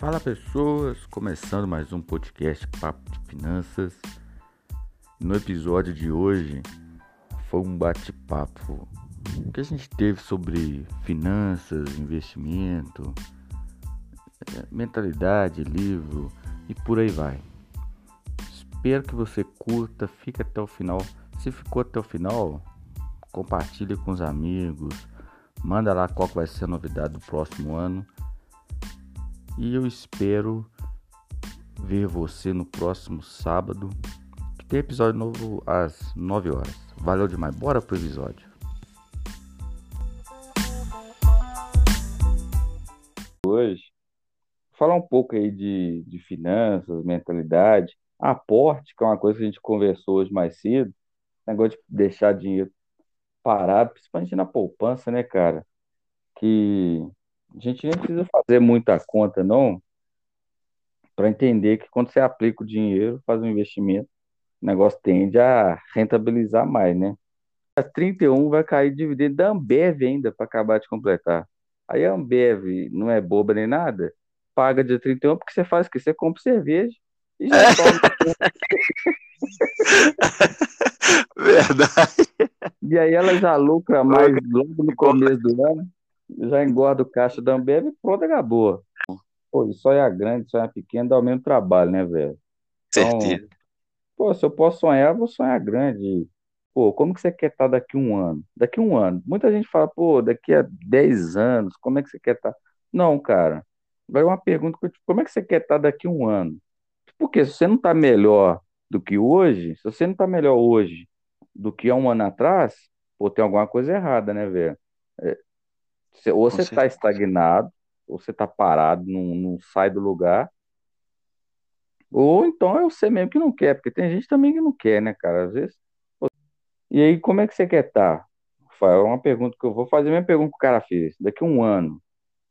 Fala pessoas, começando mais um podcast Papo de Finanças. No episódio de hoje foi um bate-papo que a gente teve sobre finanças, investimento, eh, mentalidade, livro e por aí vai. Espero que você curta, fique até o final. Se ficou até o final, compartilhe com os amigos, manda lá qual vai ser a novidade do próximo ano. E eu espero ver você no próximo sábado, que tem episódio novo às 9 horas. Valeu demais, bora pro episódio. Hoje, falar um pouco aí de, de finanças, mentalidade, aporte, que é uma coisa que a gente conversou hoje mais cedo, negócio de deixar dinheiro parado, principalmente na poupança, né, cara? Que a gente nem precisa fazer muita conta, não, para entender que quando você aplica o dinheiro, faz um investimento, o negócio tende a rentabilizar mais, né? A 31 vai cair dividendo da Ambev ainda para acabar de completar. Aí a Ambev não é boba nem nada, paga dia 31 porque você faz o quê? Você compra cerveja e já toma. Verdade. E aí ela já lucra mais logo no começo do ano, já engorda o caixa da Ambev e pronto, acabou. Pô, sonhar grande, sonhar pequeno dá o mesmo trabalho, né, velho? Então, Certeza. pô, se eu posso sonhar, eu vou sonhar grande. Pô, como que você quer estar daqui a um ano? Daqui a um ano. Muita gente fala, pô, daqui a 10 anos, como é que você quer estar? Não, cara. Vai uma pergunta, que eu te- como é que você quer estar daqui a um ano? Porque se você não está melhor do que hoje, se você não está melhor hoje do que há um ano atrás, pô, tem alguma coisa errada, né, velho? Você- ou Com você está estagnado, ou você está parado, não, não sai do lugar, ou então é você mesmo que não quer, porque tem gente também que não quer, né, cara? Às vezes. E aí, como é que você quer estar? Rafael, É uma pergunta que eu vou fazer, a mesma pergunta que o cara fez. Daqui a um ano,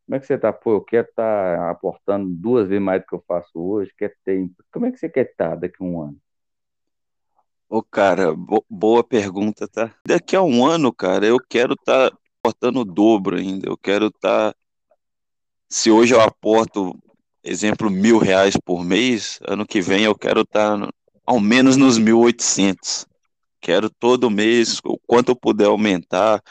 como é que você tá? Pô, eu quero estar aportando duas vezes mais do que eu faço hoje, quer ter. Como é que você quer estar daqui a um ano? Ô, cara, bo- boa pergunta, tá? Daqui a um ano, cara, eu quero estar aportando o dobro ainda. Eu quero estar. Se hoje eu aporto, exemplo, mil reais por mês, ano que vem eu quero estar ao menos nos 1.800. Quero todo mês, o quanto eu puder aumentar.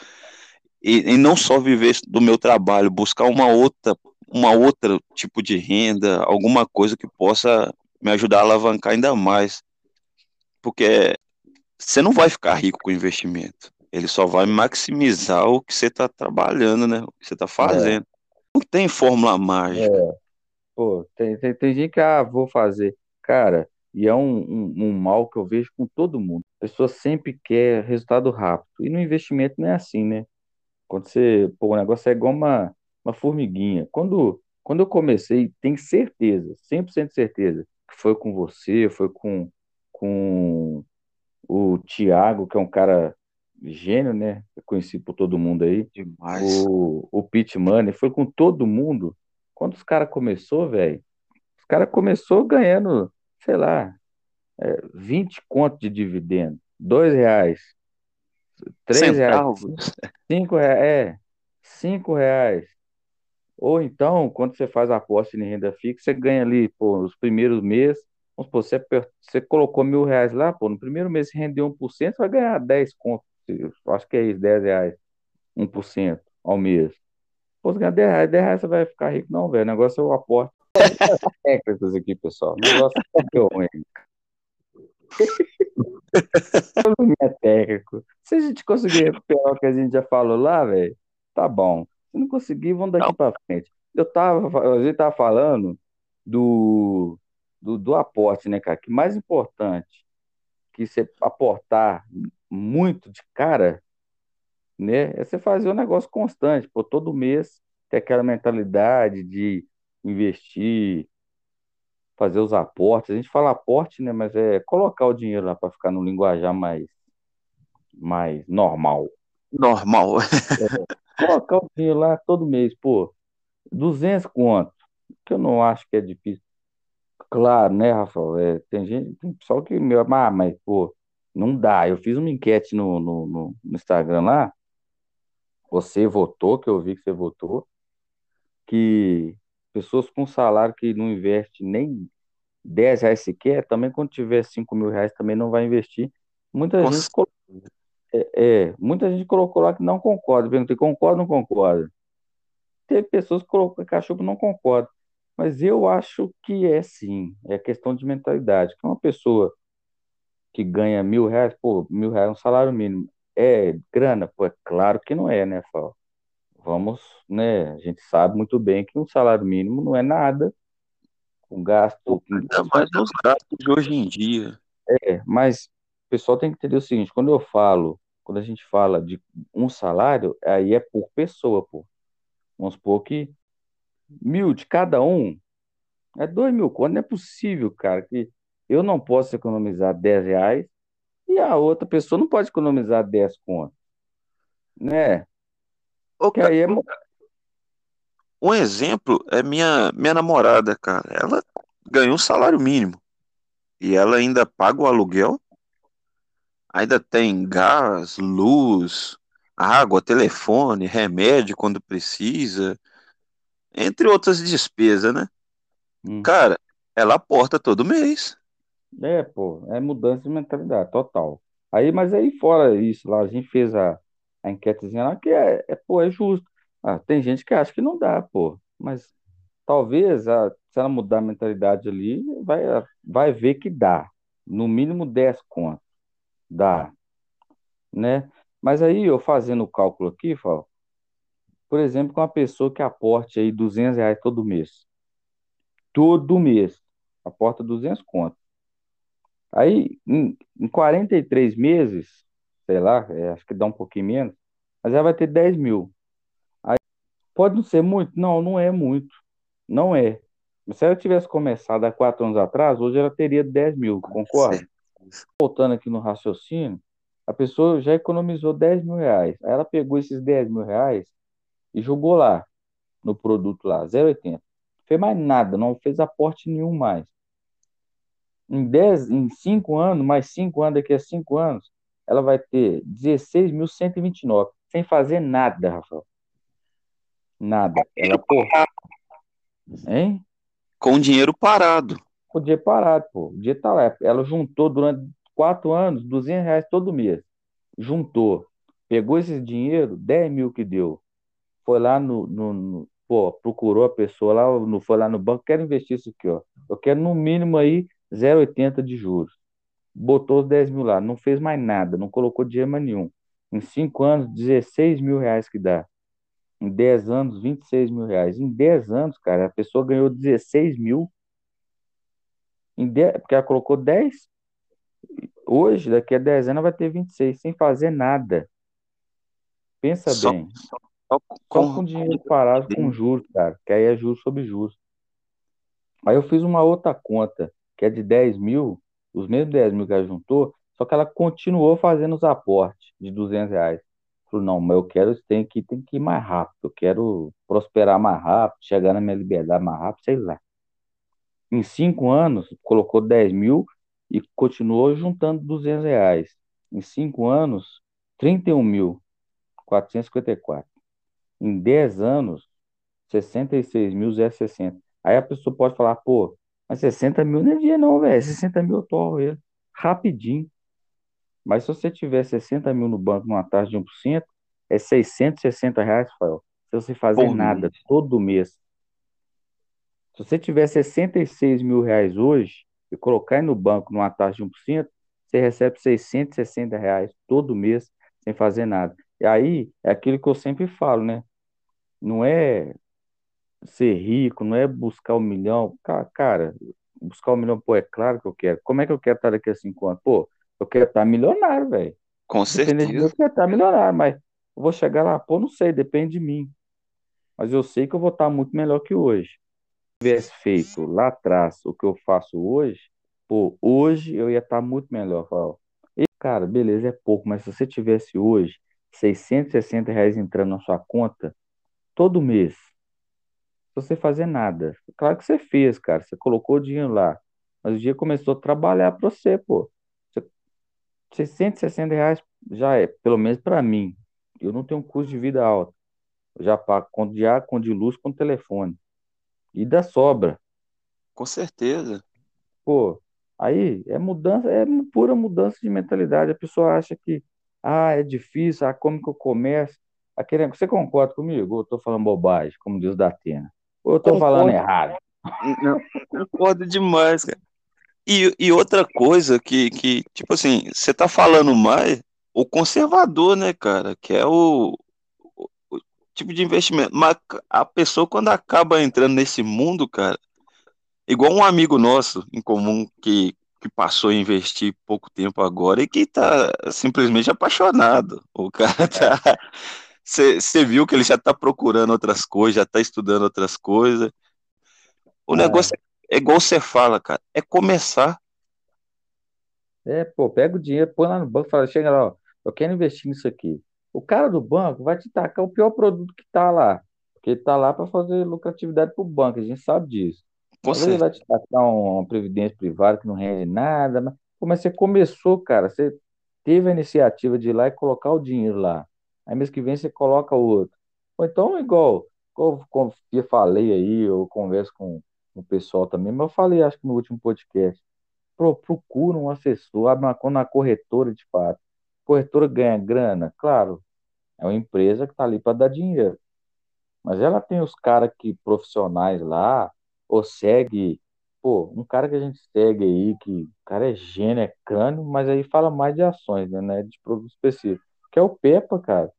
E, e não só viver do meu trabalho, buscar uma outra, uma outra tipo de renda, alguma coisa que possa me ajudar a alavancar ainda mais. Porque você não vai ficar rico com investimento. Ele só vai maximizar o que você está trabalhando, né? O que você está É, fazendo. Não tem fórmula mágica. é, pô, tem, tem, tem gente que, ah, vou fazer. Cara, e é um, um, um mal que eu vejo com todo mundo. A pessoa sempre quer resultado rápido. E no investimento não é assim, né? Quando você, pô, o negócio é igual uma, uma formiguinha. Quando, quando eu comecei, tenho certeza, 100% de certeza, que foi com você, foi com, com o Thiago, que é um cara gênio, né? Conhecido por todo mundo aí. Demais. O, o Pit Money, foi com todo mundo. Quando os caras começou, velho, os caras começou ganhando, sei lá, é, 20 conto de dividendo, 2 reais, 3 reais, Centavos. 5 reais, é, 5 reais. Ou então, quando você faz aposta em renda fixa, você ganha ali, pô, nos primeiros meses, vamos supor, você, você colocou mil reais lá, pô, no primeiro mês você rendeu 1%, você vai ganhar 10 conto, eu acho que é isso, 10 reais, 1% ao mês. Pô, você ganha 10 reais, 10 reais você vai ficar rico, não, velho, o negócio é o aporte. Técnicas aqui, pessoal, o negócio é ruim. É técnico. Se a gente conseguir recuperar o que a gente já falou lá, velho, tá bom. Se não conseguir, vamos daqui pra frente. Eu tava, a gente tava falando do, do, do aporte, né, cara? Que mais importante que você aportar muito de cara, né, é você fazer um negócio constante, pô, todo mês ter aquela mentalidade de investir, fazer os aportes. A gente fala aporte, né, mas é colocar o dinheiro lá para ficar no linguajar mais, mais normal. normal. Colocar o dinheiro lá todo mês, pô, 200 conto, que eu não acho que é difícil. Claro, né, Rafael? É, tem gente, tem pessoal que, meu, ah, mas, pô, não dá. Eu fiz uma enquete no, no, no no Instagram lá, você votou, que eu vi que você votou, que pessoas com salário que não investe nem 10 reais sequer, também quando tiver 5 mil reais também não vai investir. Muita Com gente, colo- é, é, muita gente colocou lá que não concorda. Perguntei, concorda ou não concorda? Teve pessoas que colocou que achou que não concorda. Mas eu acho que é sim, é questão de mentalidade. Que uma pessoa que ganha mil reais, pô, mil reais é um salário mínimo. É grana? Pô, é claro que não é, né, Fábio? Vamos, né? A gente sabe muito bem que um salário mínimo não é nada, um gasto, Ainda mais nos gastos de hoje em dia. é, mas o pessoal tem que entender o seguinte, quando eu falo, quando a gente fala de um salário, aí é por pessoa, pô. Vamos supor que mil de cada um é dois mil conto, não é possível, cara, que eu não posso economizar 10 reais e a outra pessoa não pode economizar 10 conto, né? Ô, Que aí é, Um exemplo é minha, minha namorada, cara. Ela ganhou um salário mínimo e ela ainda paga o aluguel, ainda tem gás, luz, água, telefone, remédio quando precisa, entre outras despesas, né? Hum. Cara, ela aporta todo mês. É, pô, é mudança de mentalidade, total. Aí, mas aí fora isso, lá a gente fez a, a enquetezinha lá, que é, é, pô, é justo. Ah, tem gente que acha que não dá, pô, mas talvez a, se ela mudar a mentalidade ali, vai, vai ver que dá. No mínimo 10 conto, dá, né? Mas aí eu fazendo o cálculo aqui, Fábio, por exemplo, com uma pessoa que aporte aí 200 reais todo mês, todo mês, aporta 200 conto. Aí, em, em 43 meses, sei lá, é, acho que dá um pouquinho menos, mas ela vai ter 10 mil. Pode não ser muito? Não, não é muito. Não é. Mas se ela tivesse começado há quatro anos atrás, hoje ela teria 10 mil, concorda? Certo. Voltando aqui no raciocínio, a pessoa já economizou 10 mil reais. Aí ela pegou esses 10 mil reais e jogou lá, no produto lá, 0,80. Fez mais nada, não fez aporte nenhum mais. Em 10, em 5 anos, mais 5 anos, daqui a 5 anos, ela vai ter 16.129, sem fazer nada, Rafael. Nada. Ela, pô, hein? Com dinheiro parado. O dia parado, pô. O dia tá lá. Ela juntou durante 4 anos, 200 reais todo mês. Juntou. Pegou esse dinheiro, 10 mil que deu. Foi lá no, no, no- pô, procurou a pessoa lá, no, foi lá no banco, quero investir isso aqui, ó. Eu quero no mínimo aí 0,80 de juros. Botou os 10 mil lá, não fez mais nada, não colocou dinheiro mais nenhum. Em 5 anos, 16 mil reais que dá. Em 10 anos, 26 mil reais. Em 10 anos, cara, a pessoa ganhou 16 mil. Em 10, porque ela colocou 10. Hoje, daqui a 10 anos, ela vai ter 26, sem fazer nada. Pensa Só, bem. só Só com, com dinheiro parado com juros, cara. Que aí é juros sobre juros. Aí eu fiz uma outra conta, que é de 10 mil, os mesmos 10 mil que ela juntou, só que ela continuou fazendo os aportes de 200 reais. Falou, não, mas eu quero, tem que, tem que ir mais rápido, eu quero prosperar mais rápido, chegar na minha liberdade mais rápido, sei lá. Em cinco anos, colocou 10 mil e continuou juntando 200 reais. Em cinco anos, 31 mil, 454. Em 10 anos, 66.060. Aí a pessoa pode falar, pô, mas 60 mil não é dinheiro não, velho. 60 mil eu torro ele. Rapidinho. Mas se você tiver 60 mil no banco numa taxa de 1%, é 660 reais, Rafael. Se você fazer por nada mês. todo mês. Se você tiver 66 mil reais hoje e colocar no banco numa taxa de 1%, você recebe 660 reais todo mês sem fazer nada. E aí é aquilo que eu sempre falo, né? Não é ser rico, não é buscar um milhão. Ca- Cara, buscar um milhão, pô, é claro que eu quero. Como é que eu quero estar daqui a cinco anos? Pô, eu quero estar milionário, velho. Com de mim, eu certeza. quero estar milionário, mas eu vou chegar lá, pô, não sei, depende de mim. Mas eu sei que eu vou estar muito melhor que hoje. Se eu tivesse feito lá atrás o que eu faço hoje, pô, hoje eu ia estar muito melhor. E, cara, beleza, é pouco, mas se você tivesse hoje 660 reais entrando na sua conta todo mês, você fazer nada. Claro que você fez, cara. Você colocou o dinheiro lá. Mas o dia começou a trabalhar para você, pô. Você, 660 reais já é, pelo menos para mim. Eu não tenho um custo de vida alto. Eu já pago conta de água, conta de luz, conta de telefone. e da sobra. Com certeza. Pô, aí é mudança, é pura mudança de mentalidade. A pessoa acha que, ah, é difícil, ah, como que eu começo? Aquele, você concorda comigo? Ou eu tô falando bobagem, como diz o Datena? Ou eu concordo. falando errado? Não, concordo demais, cara. E, e outra coisa que, que, tipo assim, você tá falando mais o conservador, né, cara? Que é o, o, o tipo de investimento. Mas a pessoa, quando acaba entrando nesse mundo, cara, igual um amigo nosso em comum que, que passou a investir pouco tempo agora e que tá simplesmente apaixonado. O cara tá. Você viu que ele já tá procurando outras coisas, já tá estudando outras coisas. O é. negócio é igual você fala, cara, é começar. É, pô, pega o dinheiro, põe lá no banco, fala, chega lá, ó, eu quero investir nisso aqui. O cara do banco vai te tacar o pior produto que tá lá, porque ele tá lá para fazer lucratividade pro banco, a gente sabe disso. Com Às vezes vai te tacar uma previdência privada que não rende nada, mas, pô, mas você começou, cara, você teve a iniciativa de ir lá e colocar o dinheiro lá. Aí mês que vem você coloca outro. Ou então, igual, como eu falei aí, eu converso com o pessoal também, mas eu falei, acho que no último podcast, pro, procura um assessor, abre uma conta na corretora de fato. Corretora ganha grana, claro, é uma empresa que está ali para dar dinheiro. Mas ela tem os caras que profissionais lá, ou segue, pô, um cara que a gente segue aí, que o cara é gênio, é crânio, mas aí fala mais de ações, né, né de produto específico, que é o Pepa, cara.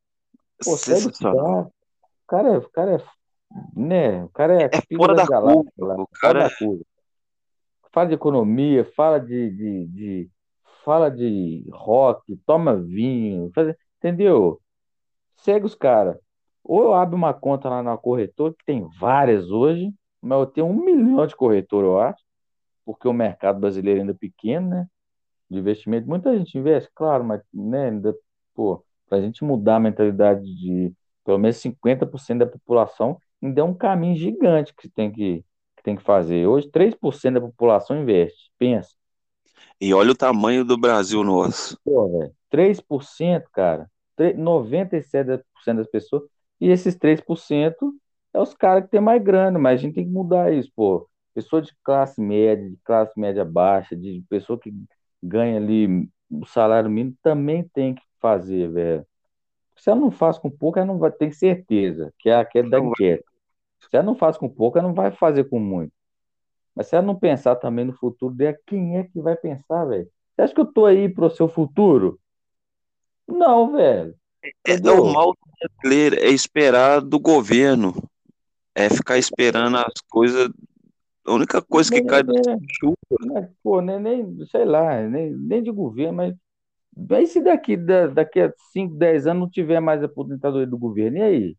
Pô, segue esse cara. O cara, é, o cara é né? O cara é, é fora da, da curva. Lá, o cara é... curva. Fala de economia, fala de, de, de, fala de rock, toma vinho, faz, entendeu? Segue os caras. Ou eu abro uma conta lá na corretora, que tem várias hoje, mas eu tenho um milhão de corretor, eu acho, porque o mercado brasileiro ainda é pequeno, né? De investimento. Muita gente investe, claro, mas né, ainda, pô, para a gente mudar a mentalidade de pelo menos 50% da população, ainda é um caminho gigante que tem que, que tem que fazer. Hoje, 3% da população investe, pensa. E olha o tamanho do Brasil nosso. Pô, velho, 3%, cara, 97% das pessoas, e esses 3% é os caras que tem mais grana, mas a gente tem que mudar isso, pô. Pessoa de classe média, de classe média baixa, de pessoa que ganha ali o salário mínimo, também tem que fazer, velho. Se ela não faz com pouco, ela não vai ter certeza, que é aquele da enquete. Se ela não faz com pouco, ela não vai fazer com muito. Mas se ela não pensar também no futuro dela, quem é que vai pensar, velho? Você acha que eu tô aí pro seu futuro? Não, velho. É normal brasileiro, é esperar do governo. É ficar esperando as coisas. A única coisa que nem, cai do chuva. Mas, pô, nem, nem, sei lá, nem, nem de governo, mas. Mas se daqui, daqui a 5, 10 anos não tiver mais a aposentadoria do governo, e aí?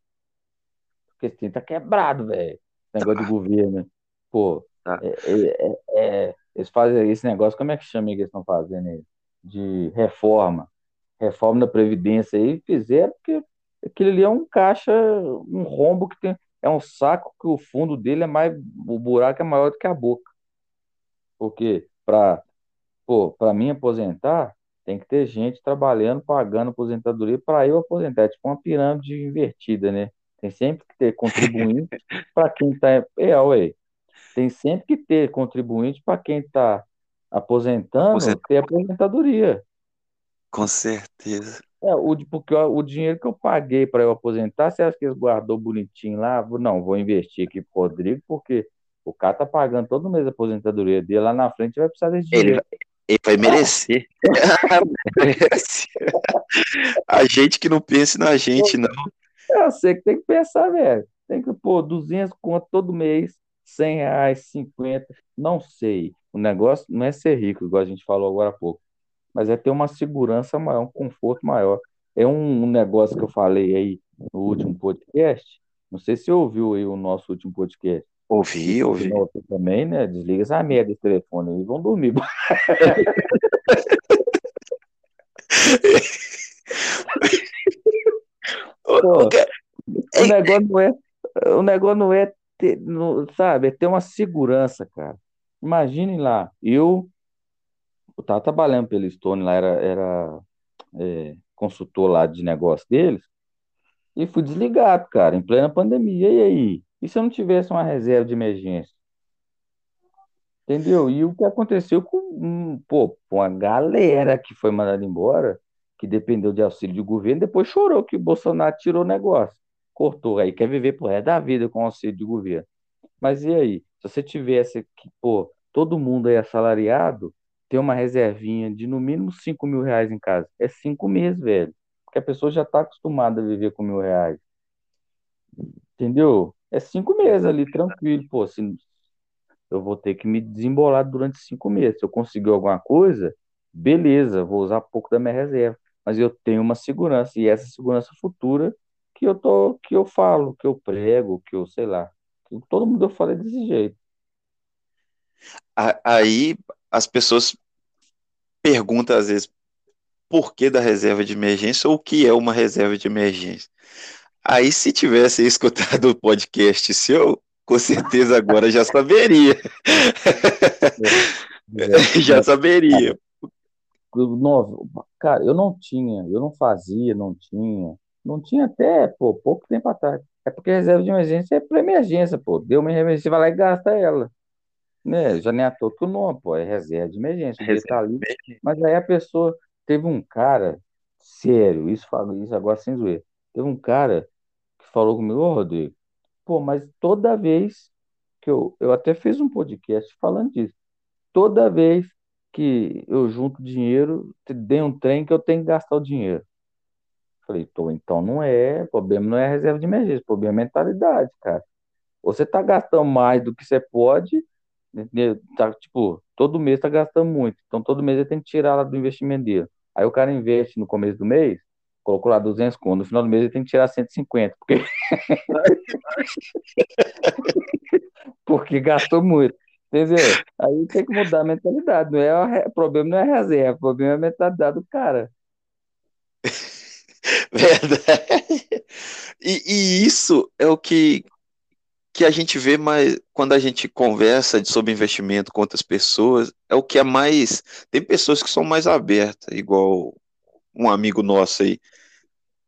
Porque assim, tá quebrado, velho. Negócio tá. de governo. Pô, tá. é, é, é, é, eles fazem esse negócio, como é que chama que eles estão fazendo aí? De reforma. Reforma da Previdência aí, fizeram porque aquilo ali é um caixa, um rombo que tem. É um saco que o fundo dele é mais. O buraco é maior do que a boca. Porque para pô, para mim aposentar, tem que ter gente trabalhando, pagando aposentadoria para eu aposentar. É tipo uma pirâmide invertida, né? Tem sempre que ter contribuinte para quem está. É, ué. Tem sempre que ter contribuinte para quem está aposentando, ter aposentadoria. Com certeza. É, o, porque o, dinheiro que eu paguei para eu aposentar, você acha que eles guardou bonitinho lá? Não, vou investir aqui pro Rodrigo, porque o cara tá pagando todo mês a aposentadoria dele, lá na frente vai precisar desse dinheiro. Ele, ele vai merecer. a gente que não pense na gente, não. Eu sei que tem que pensar, velho. Tem que pôr 200 conto todo mês, 100 reais, 50, não sei. O negócio não é ser rico, igual a gente falou agora há pouco, mas é ter uma segurança maior, um conforto maior. É um, negócio que eu falei aí no último podcast. Não sei se você ouviu aí o nosso último podcast. Ouvi, ouvi. Você também, né? Desliga essa merda desse telefone aí e vão dormir. Pô, o negócio não é, o negócio não é ter, não, sabe, é ter uma segurança, cara. Imagine lá, eu, eu tava trabalhando pelo Stone lá, era, era é, consultor lá de negócio deles, e fui desligado, cara, em plena pandemia. E aí? E se eu não tivesse uma reserva de emergência? Entendeu? E o que aconteceu com, pô, com a galera que foi mandada embora, que dependeu de auxílio de governo, depois chorou que o Bolsonaro tirou o negócio, cortou, aí quer viver pro resto da vida com auxílio de governo. Mas e aí? Se você tivesse que, pô, todo mundo aí assalariado, ter uma reservinha de no mínimo 5 mil reais em casa. É cinco meses, velho. Porque a pessoa já está acostumada a viver com mil reais. Entendeu? É cinco meses ali, tranquilo. Pô, se eu vou ter que me desembolar durante cinco meses. Se eu conseguir alguma coisa, beleza, vou usar pouco da minha reserva. Mas eu tenho uma segurança, e essa segurança futura que eu tô, que eu falo, que eu prego, que eu, sei lá. Todo mundo eu falo desse jeito. Aí as pessoas perguntam às vezes por que da reserva de emergência ou o que é uma reserva de emergência. Aí, se tivesse escutado o podcast seu, com certeza agora já saberia. É, é, já saberia. Não, cara, eu não tinha, eu não fazia, não tinha. Não tinha até, pô, pouco tempo atrás. É porque reserva de emergência é para emergência, pô. Deu uma emergência, você vai lá e gasta ela. Né? Já nem é todo o nome, pô, é reserva de emergência. Reserva tá ali. Mas aí a pessoa teve um cara, sério, isso, isso agora sem zoeira. Teve um cara falou comigo, ô Rodrigo, pô, mas toda vez que eu, eu até fiz um podcast falando disso, toda vez que eu junto dinheiro, dei um trem que eu tenho que gastar o dinheiro. Falei, tô, então não é, o problema não é reserva de emergência, o problema é mentalidade, cara. Você tá gastando mais do que você pode, tá, tipo, todo mês tá gastando muito, então todo mês ele tem que tirar lá do investimento dele. Aí o cara investe no começo do mês, colocou lá 200 conto, no final do mês ele tem que tirar 150, porque porque gastou muito. Entendeu? Aí tem que mudar a mentalidade. Não é o problema não é a reserva, o problema é a mentalidade do cara. Verdade. E, e, isso é o que, que a gente vê mais quando a gente conversa sobre investimento com outras pessoas. É o que é mais. Tem pessoas que são mais abertas, igual um amigo nosso aí.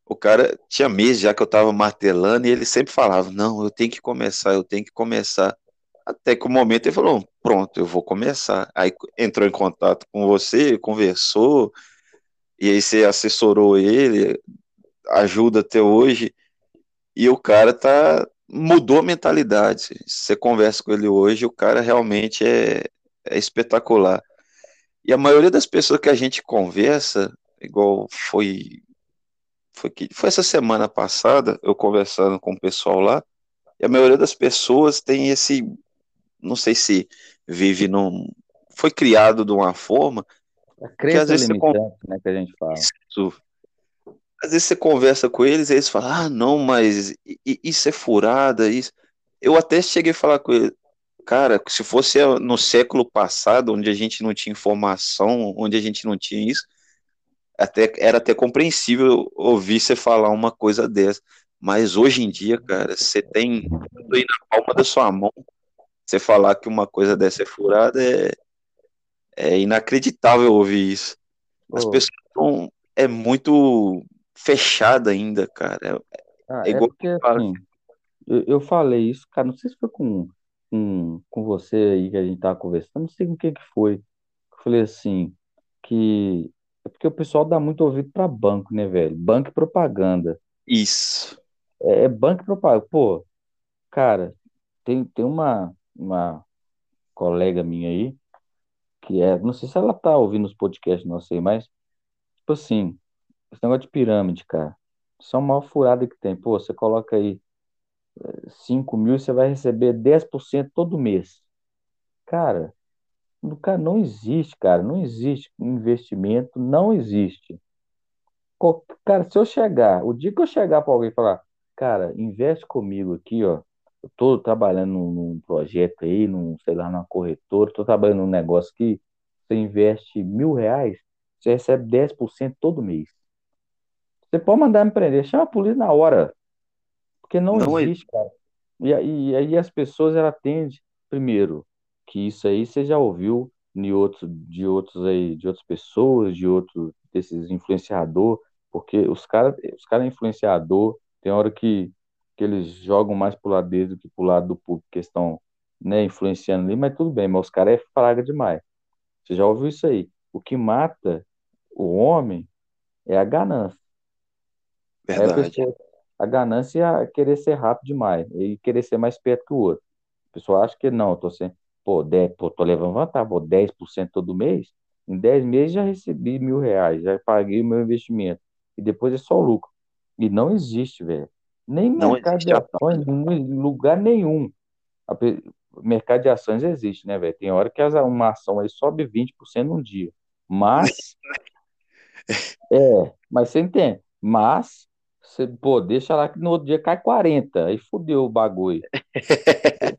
O cara tinha meses já que eu tava martelando e ele sempre falava: Não, eu tenho que começar, eu tenho que começar. Até que o momento ele falou: Pronto, eu vou começar. Aí entrou em contato com você, conversou, e aí você assessorou ele, ajuda até hoje. E o cara tá mudou a mentalidade. Você conversa com ele hoje, o cara realmente é, é espetacular. E a maioria das pessoas que a gente conversa, igual foi foi que foi essa semana passada, eu conversando com o pessoal lá, e a maioria das pessoas tem esse, não sei se vive num, foi criado de uma forma a que às vezes você né, que a gente fala. Isso. Às vezes você conversa com eles e eles falam, ah, não, mas isso é furada, isso. Eu até cheguei a falar com ele, cara, se fosse no século passado, onde a gente não tinha informação, onde a gente não tinha isso, até, era até compreensível ouvir você falar uma coisa dessa. Mas hoje em dia, cara, você tem tudo aí na palma da sua mão. Você falar que uma coisa dessa é furada é, é inacreditável ouvir isso. As oh. pessoas estão. É muito fechada ainda, cara. É, ah, é igual é porque, assim, eu, eu, falei isso, cara, não sei se foi com, com, com você aí que a gente tava conversando, não sei com quem que foi. Eu falei assim, que é porque o pessoal dá muito ouvido para banco, né, velho? Banco e propaganda. Isso. É, é banco e propaganda. Pô, cara, tem, tem uma, uma colega minha aí, que é, não sei se ela tá ouvindo os podcasts, não sei, mas, tipo assim, esse negócio de pirâmide, cara, é uma furada que tem. Pô, você coloca aí 5 mil, você vai receber 10% todo mês. Cara, Cara, não existe, cara, não existe investimento, não existe. Cara, se eu chegar, o dia que eu chegar para alguém e falar, cara, investe comigo aqui, ó, eu tô trabalhando num projeto aí, num, sei lá, numa corretora, tô trabalhando num negócio que você investe mil reais, você recebe 10% todo mês. Você pode mandar me prender, chama a polícia na hora. Porque não, não existe, é... cara. E aí as pessoas, ela tendem, primeiro, que isso aí você já ouviu de outros, de outros aí, de outras pessoas, de outros desses influenciador, porque os caras, os cara é influenciador, tem hora que que eles jogam mais pro lado deles do que pro lado do público, que estão né, influenciando ali, mas tudo bem, mas os caras é fraga demais. Você já ouviu isso aí? O que mata o homem é a ganância. Verdade. A, pessoa, a, ganância é querer ser rápido demais e querer ser mais perto que o outro. A pessoa acha que não, tô sendo, pô, 10, pô, tô levando vantagem, pô, 10% todo mês, em 10 meses já recebi mil reais, já paguei o meu investimento. E depois é só lucro. E não existe, velho. Nem Não mercado de ações, em lugar nenhum. A mercado de ações existe, né, velho? Tem hora que as- uma ação aí sobe 20% num dia. Mas, é, mas você entende. Mas, você, pô, deixa lá que no outro dia cai 40, aí fudeu o bagulho.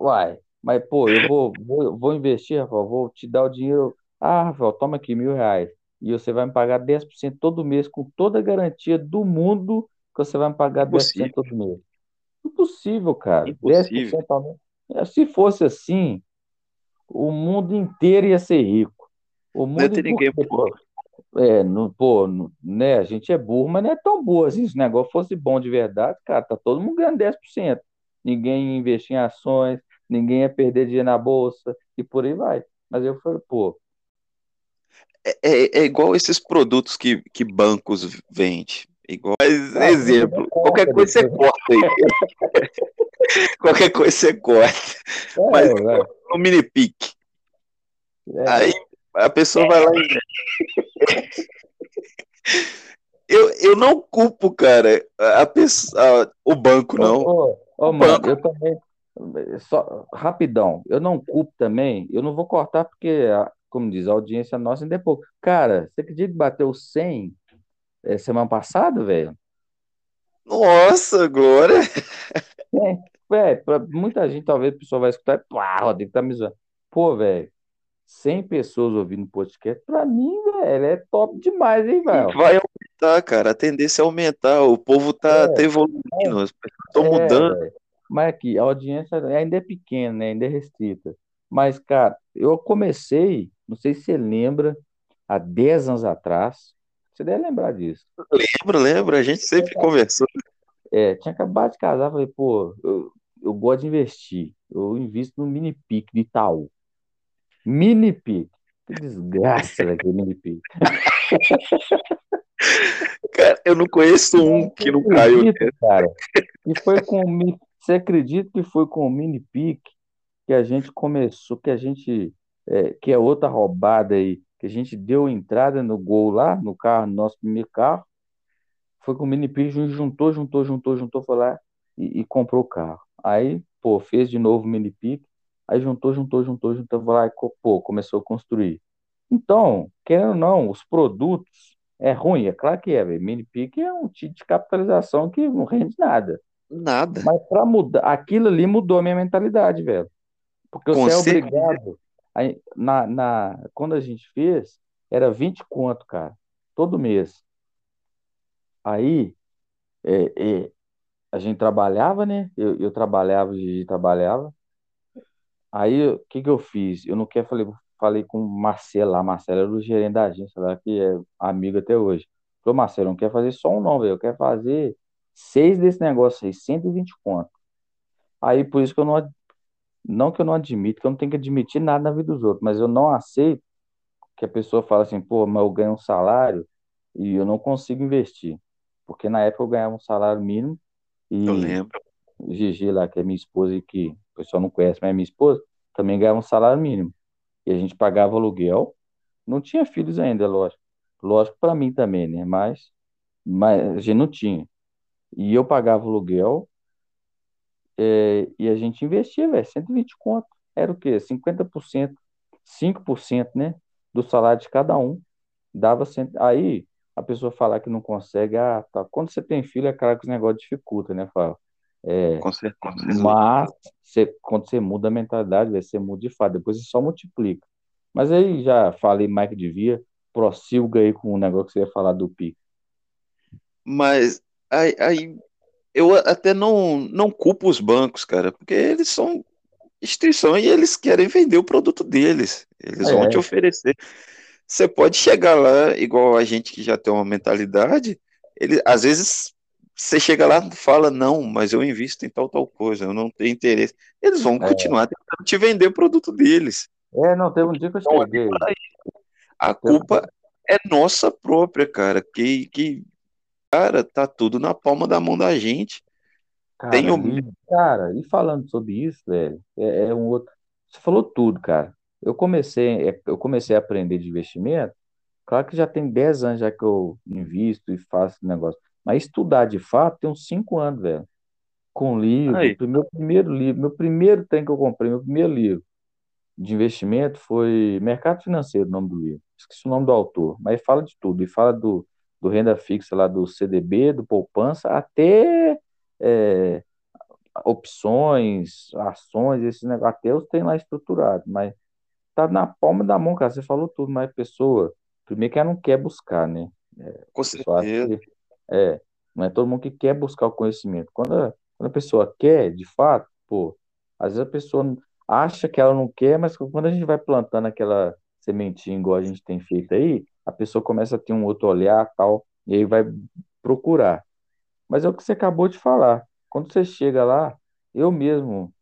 Uai, mas, pô, eu vou, vou, vou investir, Rafael, vou te dar o dinheiro. Ah, Rafael, toma aqui mil reais. E você vai me pagar 10% todo mês, com toda a garantia do mundo que você vai me pagar 10% Impossível, todo mês. Impossível, cara. impossível. 10% ao mês. É, Se fosse assim, o mundo inteiro ia ser rico. O Não ia mundo, ter ninguém pobre. É, não, pô, não- né? A gente é burro, mas não é tão burro assim. Se o negócio fosse bom de verdade, cara, tá todo mundo ganhando 10%. Ninguém ia investir em ações, ninguém ia perder dinheiro na bolsa e por aí vai. Mas eu falei, pô, É, é- é igual esses produtos que, que bancos vendem. Igual, mas, ah, não exemplo, qualquer coisa você corta aí. Qualquer coisa você corta. Mas É, no mini pique. É, Aí a pessoa vai lá e. Eu, eu não culpo, cara, a pessoa, o banco, Ô, não. ô, ô, O mano, banco, eu também, só rapidão, eu não culpo também, eu não vou cortar porque, como diz, a audiência nossa ainda é pouco. Cara, você acredita que bateu 100 eh, semana passada, velho? nossa, Glória. É, é, pra muita gente, talvez a pessoa vai escutar e, pá, Rodrigo tá me zoando. Pô, velho, 100 pessoas ouvindo podcast, pra mim, velho, é top demais, hein, velho? vai aumentar, cara. A tendência é aumentar. O povo tá, tá É, evoluindo, as pessoas estão é, mudando. velho. Mas aqui, a audiência ainda é pequena, né? Ainda é restrita. Mas, cara, eu comecei, não sei se você lembra, há 10 anos atrás, você deve lembrar disso. Lembra, lembra? A gente sempre conversou. É, tinha acabado de casar, falei, pô, eu, eu gosto de investir. Eu invisto no Mini Pique de Itaú. Mini. Que desgraça daquele Mini. Cara, eu não conheço um que não caiu cara? E foi com o Você acredita que foi com o Mini Pique que a gente começou, que a gente, é, que é outra roubada aí, que a gente deu entrada no gol lá, no carro, no nosso primeiro carro, foi com o Mini Pique, juntou, juntou, juntou, juntou, foi lá e, e comprou o carro. Aí, pô, fez de novo o Mini Pique, aí juntou, juntou, juntou, juntou, foi lá e, pô, começou a construir. Então, querendo ou não, os produtos é ruim, é claro que é, velho. Mini Pique é um tipo de capitalização que não rende nada. Nada. Mas para mudar, aquilo ali mudou a minha mentalidade, velho. Porque Com você é obrigado. a- na, na, quando a gente fez, era 20 conto, cara, todo mês. Aí, é, é, a gente trabalhava, né? Eu, eu trabalhava, o Gigi trabalhava. Aí, o que que eu fiz? Eu não quero, falei, falei com o Marcelo lá, Marcelo era o gerente da agência lá, que é amigo até hoje. Falei, Marcelo, eu não quero fazer só um não, velho, eu quero fazer seis desse negócio aí, 120 conto. Aí, por isso que eu não, não que eu não admito, que eu não tenho que admitir nada na vida dos outros, mas eu não aceito que a pessoa fala assim, pô, mas eu ganho um salário e eu não consigo investir. Porque na época eu ganhava um salário mínimo Eu e lembro. o Gigi lá, que é minha esposa e que o pessoal não conhece, mas minha esposa, também ganhava um salário mínimo. E a gente pagava aluguel. Não tinha filhos ainda, lógico. Lógico para mim também, né? Mas, mas a gente não tinha. E eu pagava aluguel é, e a gente investia, velho, 120 conto. Era o quê? 50%, 5%, né? Do salário de cada um. Dava cento... Aí a pessoa falar que não consegue, ah, tá. Quando você tem filho, é claro que os negócios dificulta, né, Fábio? É, Com certeza. mas você, quando você muda a mentalidade, você muda de fato, depois você só multiplica. Mas aí já falei mais que devia, prossiga aí com o negócio que você ia falar do PIX. Mas aí, aí eu até não, não culpo os bancos, cara, porque eles são instituição e eles querem vender o produto deles. Eles vão te É, oferecer. Você pode chegar lá, igual a gente que já tem uma mentalidade, ele às vezes você chega lá e fala, não, mas eu invisto em tal, tal coisa, eu não tenho interesse. Eles vão é. continuar tentando te vender o produto deles. É, não, teve um dia que eu então, cheguei. A culpa é nossa própria, cara, que, que, cara, tá tudo na palma da mão da gente. Cara, Tem um... cara, e falando sobre isso, velho, é, é um outro. Você falou tudo, cara. Eu comecei, é, eu comecei a aprender de investimento, claro que já tem 10 anos já que eu invisto e faço negócio. Mas estudar de fato tem uns 5 anos, velho. Com livro, Aí. meu primeiro livro, meu primeiro trem que eu comprei, meu primeiro livro de investimento foi Mercado Financeiro, o nome do livro. Esqueci o nome do autor, mas fala de tudo. E fala do, do renda fixa lá do CDB, do poupança, até é, opções, ações, esses negócios, até os tem lá estruturado, mas tá na palma da mão, cara. Você falou tudo, mas pessoa, primeiro que ela não quer buscar, né? É, Com certeza. Que, é, não é todo mundo que quer buscar o conhecimento. Quando a, quando a pessoa quer, de fato, pô, às vezes a pessoa acha que ela não quer, mas quando a gente vai plantando aquela sementinha igual a gente tem feito aí, a pessoa começa a ter um outro olhar, tal, e aí vai procurar. Mas é o que você acabou de falar. Quando você chega lá, eu mesmo,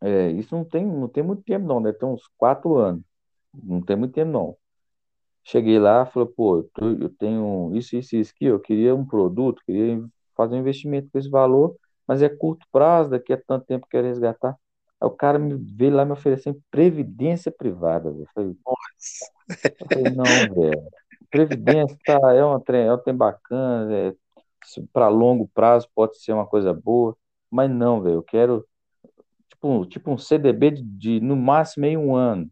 é, isso não tem, não tem muito tempo não, né? Tem uns quatro anos. Não tem muito tempo não. Cheguei lá, falei, pô, eu tenho isso, isso, isso aqui, eu queria um produto, queria fazer um investimento com esse valor, mas é curto prazo, daqui a tanto tempo quero resgatar. Aí o cara me veio lá me oferecendo previdência privada. Eu falei, eu falei não, velho. Previdência tá, é, uma, é um trem bacana, é, para longo prazo pode ser uma coisa boa, mas não, velho. Eu quero tipo, tipo um CDB de, de no máximo meio um ano.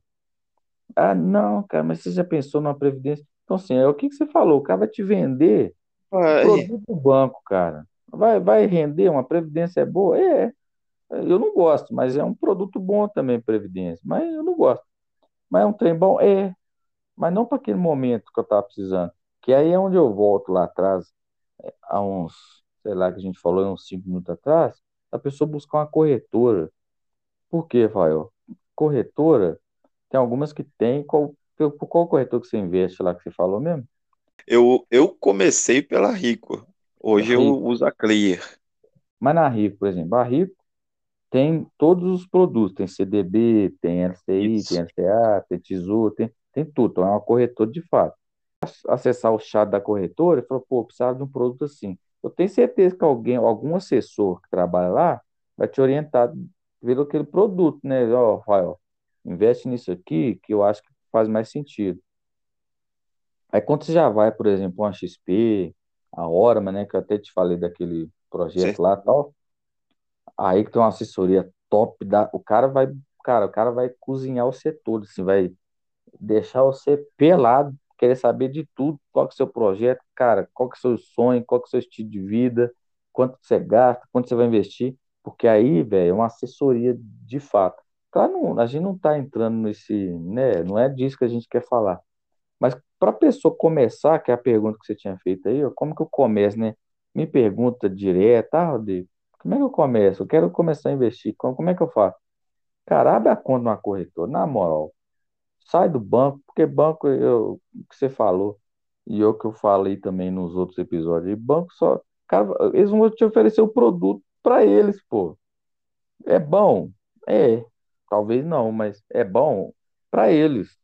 Ah, não, cara, mas você já pensou numa previdência? Então, assim, é o que, que você falou? O cara vai te vender Ai. produto do banco, cara. Vai, vai render uma previdência é boa? É. Eu não gosto, mas é um produto bom também, previdência. Mas eu não gosto. Mas é um trem bom? É. Mas não para aquele momento que eu estava precisando. Que aí é onde eu volto lá atrás, é, há uns, sei lá, que a gente falou uns cinco minutos atrás, a pessoa buscar uma corretora. Por quê, Rafael? Corretora, tem algumas que tem. Qual, qual corretor que você investe lá que você falou mesmo? Eu, eu comecei pela Rico. Hoje Rico. eu uso a Clear. Mas na Rico, por exemplo, a Rico tem todos os produtos, tem CDB, tem LCI, Isso. tem LCA, tem Tesouro, tem, tem tudo. Então é uma corretora de fato. Acessar o chat da corretora e falar, pô, precisava de um produto assim. Eu tenho certeza que alguém, algum assessor que trabalha lá, vai te orientar pelo aquele produto, né? Ó, oh, Rafael, investe nisso aqui que eu acho que faz mais sentido. Aí quando você já vai, por exemplo, uma XP, a Orama, né, que eu até te falei daquele projeto certo. lá tal, aí que tem uma assessoria top, da, o cara vai, cara, o cara vai cozinhar o setor, assim, vai deixar você pelado, querer saber de tudo, qual que é o seu projeto, cara, qual que é o seu sonho, qual que é o seu estilo de vida, quanto você gasta, quanto você vai investir, porque aí, velho, é uma assessoria de fato. Claro, não, a gente não está entrando nesse, né? Não é disso que a gente quer falar. Mas para a pessoa começar, que é a pergunta que você tinha feito aí, ó, como que eu começo, né? Me pergunta direto, ah, Rodrigo, como é que eu começo? Eu quero começar a investir. Como, como é que eu faço? Cara, abre a conta numa corretora, na moral. Sai do banco, porque banco, eu, que você falou, e eu que eu falei também nos outros episódios, banco só. Cara, eles vão te oferecer o produto para eles, pô. É bom? É. Talvez não, mas é bom para eles.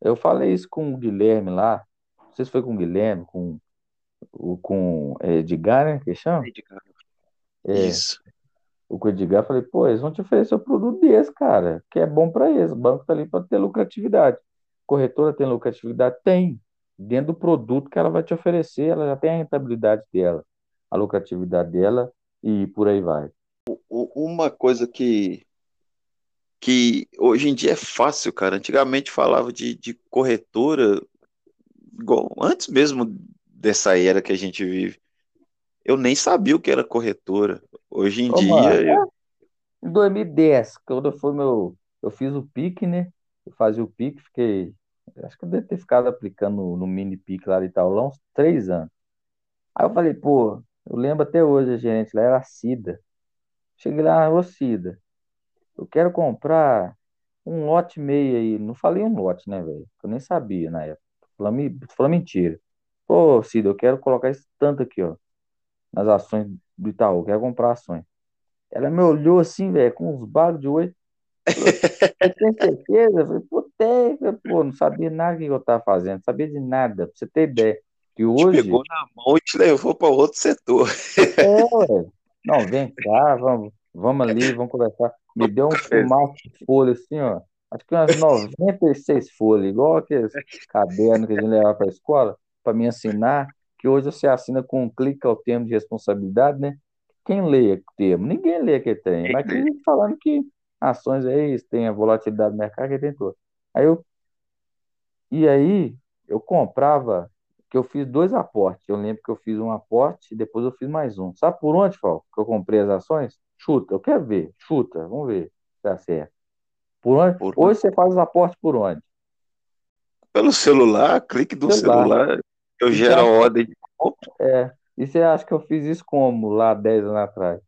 Eu falei isso com o Guilherme lá. Não sei se foi com o Guilherme, com o com é, Edgar, né? Que chama? Edgar. É, isso. O Edgar, falei, pô, eles vão te oferecer um produto desse, cara, que é bom para eles. O banco tá ali para ter lucratividade. Corretora tem lucratividade? Tem. Dentro do produto que ela vai te oferecer, ela já tem a rentabilidade dela, a lucratividade dela e por aí vai. Uma coisa que que hoje em dia é fácil, cara. Antigamente falava de, de corretora, igual, antes mesmo dessa era que a gente vive. Eu nem sabia o que era corretora. Hoje em Ô, dia. Mano, eu... Em 2010, quando eu fui meu. Eu fiz o PIC, né? Eu fazia o PIC, fiquei. Acho que eu devo ter ficado aplicando no, mini PIC lá de Itaulão uns três anos. Aí eu falei, pô, eu lembro até hoje a gerente lá era a Cida. Cheguei lá, ô Cida, eu quero comprar um lote meio aí. Não falei um lote, né, velho? Eu nem sabia na época. Falando, falando mentira. Pô, Cida, eu quero colocar esse tanto aqui, ó. nas ações do Itaú, quero comprar ações. Ela me olhou assim, velho, com uns bagos de olho. Você tem certeza? Eu falei, pô, tem. Pô, não sabia nada que eu estava fazendo, não sabia de nada, pra você ter ideia. Que hoje. Te pegou na mão e te levou para outro setor. É, ué. Não, vem cá, vamos, vamos ali, vamos conversar. Me deu um fumaço de folha assim, ó. Acho que umas 96 folhas, igual aqueles cadernos que a gente levava para a escola, para me assinar, que hoje você assina com um clique ao termo de responsabilidade, né? Quem lê o termo? Ninguém lê que tem, mas tem gente falando que ações é isso, tem a volatilidade do mercado, que tem tudo. Aí eu, e aí eu comprava, que eu fiz dois aportes. Eu lembro que eu fiz um aporte e depois eu fiz mais um. Sabe por onde, Falco, que eu comprei as ações? Chuta, eu quero ver, chuta, vamos ver se dá certo. Por onde? Por Hoje você faz os aportes por onde? Pelo celular, clique do celular, celular eu gero a ordem de compra. É, e você acha que eu fiz isso como lá 10 anos atrás?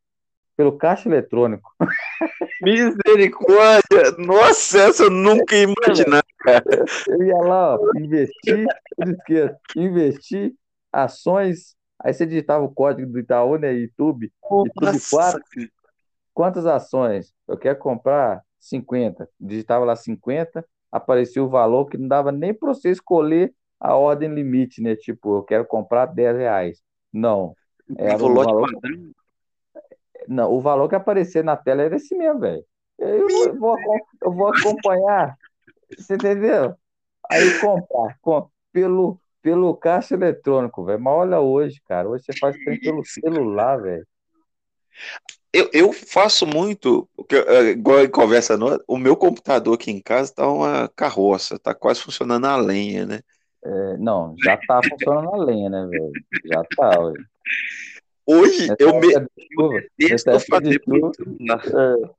Pelo caixa eletrônico. Misericórdia! Nossa, essa eu nunca ia imaginar, cara. Eu ia lá, ó, investir, esqueço, investir ações, aí você digitava o código do Itaú, né, YouTube, YouTube 4, quantas ações? Eu quero comprar 50. Digitava lá 50, aparecia o valor que não dava nem para você escolher a ordem limite, né? Tipo, eu quero comprar 10 reais. Não. Era o valor... Não, o valor que aparecia na tela era esse mesmo, velho. Eu, eu, vou, eu vou acompanhar. Você entendeu? Aí comprar com, pelo, pelo caixa eletrônico, velho. Mas olha hoje, cara. Hoje você faz pelo celular, velho. Eu, eu faço muito, é, igual em conversa, o meu computador aqui em casa tá uma carroça, tá quase funcionando a lenha, né? É, não, já tá funcionando a lenha, né, velho? Já tá, velho. Hoje eu me eu fazer pelo é.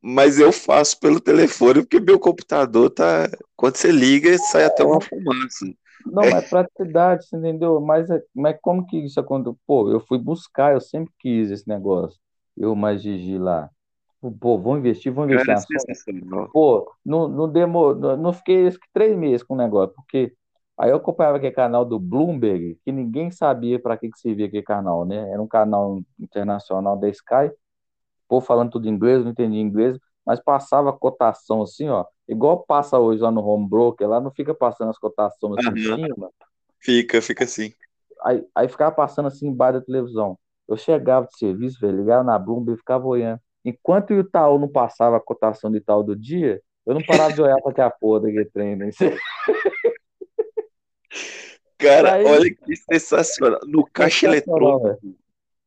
Mas eu faço pelo telefone porque meu computador tá. Quando você liga, sai até uma fumaça. Não, é. mas praticidade, você entendeu? Mas, é, mas como que isso aconteceu? Pô, eu fui buscar, eu sempre quis esse negócio eu mais Gigi lá. Pô, vou investir, vou investir. Cara, Pô, não, não, demorou, não fiquei três meses com o negócio, porque aí eu acompanhava aquele canal do Bloomberg, que ninguém sabia para que, que servia aquele canal, né? Era um canal internacional da Sky, pô, falando tudo em inglês, não entendi inglês, mas passava cotação assim, ó, igual passa hoje lá no Home Broker, lá não fica passando as cotações assim uhum. em cima. Fica, fica assim. Aí, aí ficava passando assim embaixo da televisão. Eu chegava de serviço, velho, ligava na Bloomberg e ficava olhando. Enquanto o Itaú não passava a cotação do Itaú do dia, eu não parava de olhar para que a porra daquele trem, né? Cara, aí, olha que sensacional. No caixa eletrônico.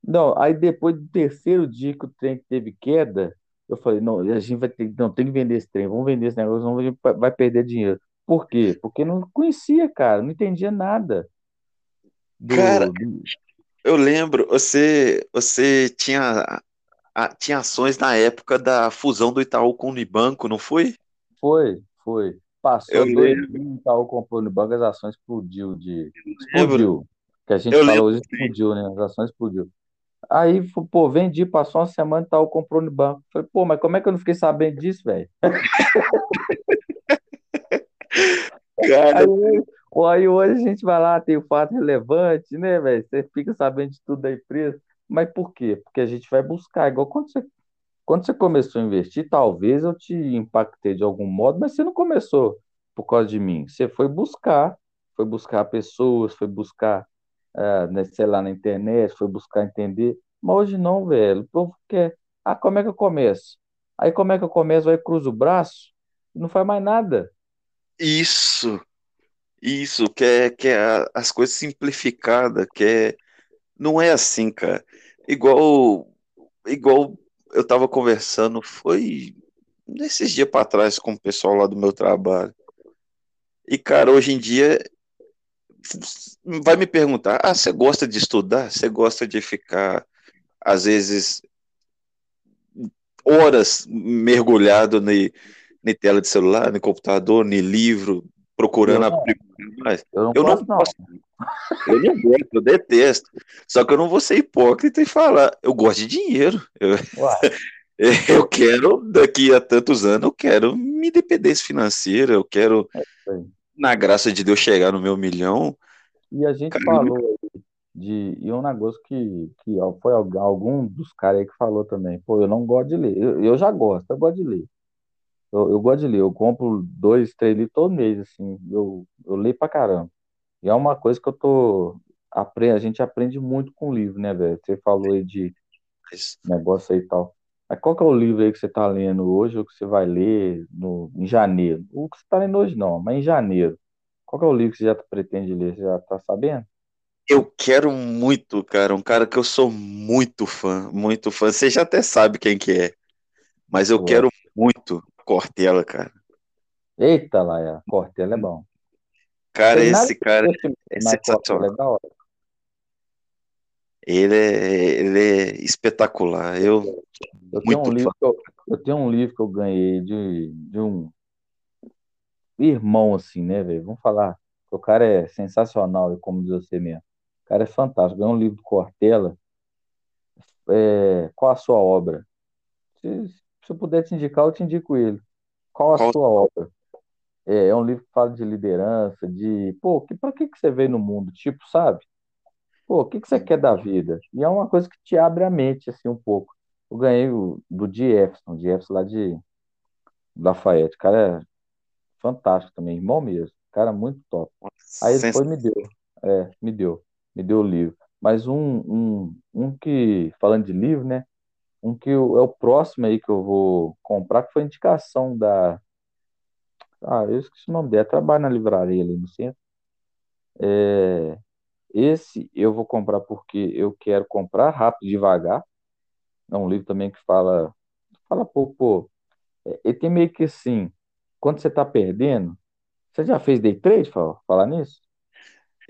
Não, aí depois do terceiro dia que o trem teve queda, eu falei, não, a gente vai ter, não, tem que vender esse trem, vamos vender esse negócio, não a gente vai perder dinheiro. Por quê? Porque não conhecia, cara, não entendia nada. Do, cara. Eu lembro, você, você tinha, a, tinha ações na época da fusão do Itaú com o Unibanco, não foi? Foi, foi. Passou eu dois lembro. Itaú comprou o Unibanco, as ações explodiu de. Explodiu. Que a gente eu falou hoje explodiu, né? As ações explodiu. Aí, pô, vendi, passou uma semana, Itaú comprou no banco. Falei, pô, mas como é que eu não fiquei sabendo disso, velho? Cara, aí, Aí hoje a gente vai lá, tem o fato relevante, né, velho? Você fica sabendo de tudo da empresa. Mas por quê? Porque a gente vai buscar. Igual quando você, quando você começou a investir, talvez eu te impactei de algum modo, mas você não começou por causa de mim. Você foi buscar, foi buscar pessoas, foi buscar, é, né, sei lá, na internet, foi buscar entender. Mas hoje não, velho. O povo quer. Ah, como é que eu começo? Aí como é que eu começo? Aí cruza o braço e não faz mais nada. Isso. Isso, que é, que é as coisas simplificadas, que é, não é assim, cara. Igual, igual eu tava conversando, foi nesses dias para trás com o pessoal lá do meu trabalho. E, cara, hoje em dia vai me perguntar: ah, você gosta de estudar? Você gosta de ficar, às vezes, horas mergulhado na tela de celular, no computador, no livro, procurando eu, mas eu não, eu não gosto, Eu não gosto, eu detesto. Só que eu não vou ser hipócrita e falar, eu gosto de dinheiro. Eu, eu quero, daqui a tantos anos, eu quero minha independência financeira, eu quero, é na graça de Deus, chegar no meu milhão. E a gente falou, de, e um negócio que, que foi algum, algum dos caras aí que falou também, pô, eu não gosto de ler. Eu, eu já gosto, eu gosto de ler. Eu, eu gosto de ler, eu compro dois, três livros todo mês, assim, eu, eu leio pra caramba. E é uma coisa que eu tô. apre- A gente aprende muito com o livro, né, velho? Você falou aí de negócio aí e tal. Mas qual que é o livro aí que você tá lendo hoje ou que você vai ler no, em janeiro? O que você tá lendo hoje não, mas em janeiro. Qual que é o livro que você já pretende ler? Você já tá sabendo? Eu quero muito, cara, um cara que eu sou muito fã, muito fã. Você já até sabe quem que é, mas eu Pô, quero muito Cortella, cara. Eita, Laia, Cortella é bom. Cara, esse cara é sensacional. é da hora. Ele é, ele é espetacular. Eu Eu tenho um livro que eu, eu tenho um livro que eu ganhei de, de um irmão, assim, né, velho? Vamos falar. O cara é sensacional, como diz você mesmo. O cara é fantástico. Ganhou um livro do Cortella. É, qual a sua obra? Se, se eu puder te indicar, eu te indico ele. Qual a Qual sua obra? É, é um livro que fala de liderança, de, pô, que, pra que que você veio no mundo? Tipo, sabe? Pô, o que que você quer da vida? E é uma coisa que te abre a mente, assim, um pouco. Eu ganhei o, do Jefferson, Jefferson lá de Lafayette. O cara é fantástico também, irmão mesmo. Cara muito top. Aí ele foi e me deu. É, me deu. Me deu o livro. Mas um, um, um que, falando de livro, né? Um que eu- é o próximo aí que eu vou comprar, que foi indicação da. Ah, eu esqueci o nome dela. Trabalha na livraria ali no centro. É, esse eu vou comprar porque eu quero comprar rápido, devagar. É um livro também que fala, fala pouco, pô. É, Ele tem meio que assim, quando você tá perdendo, você já fez day trade, fala, falar nisso?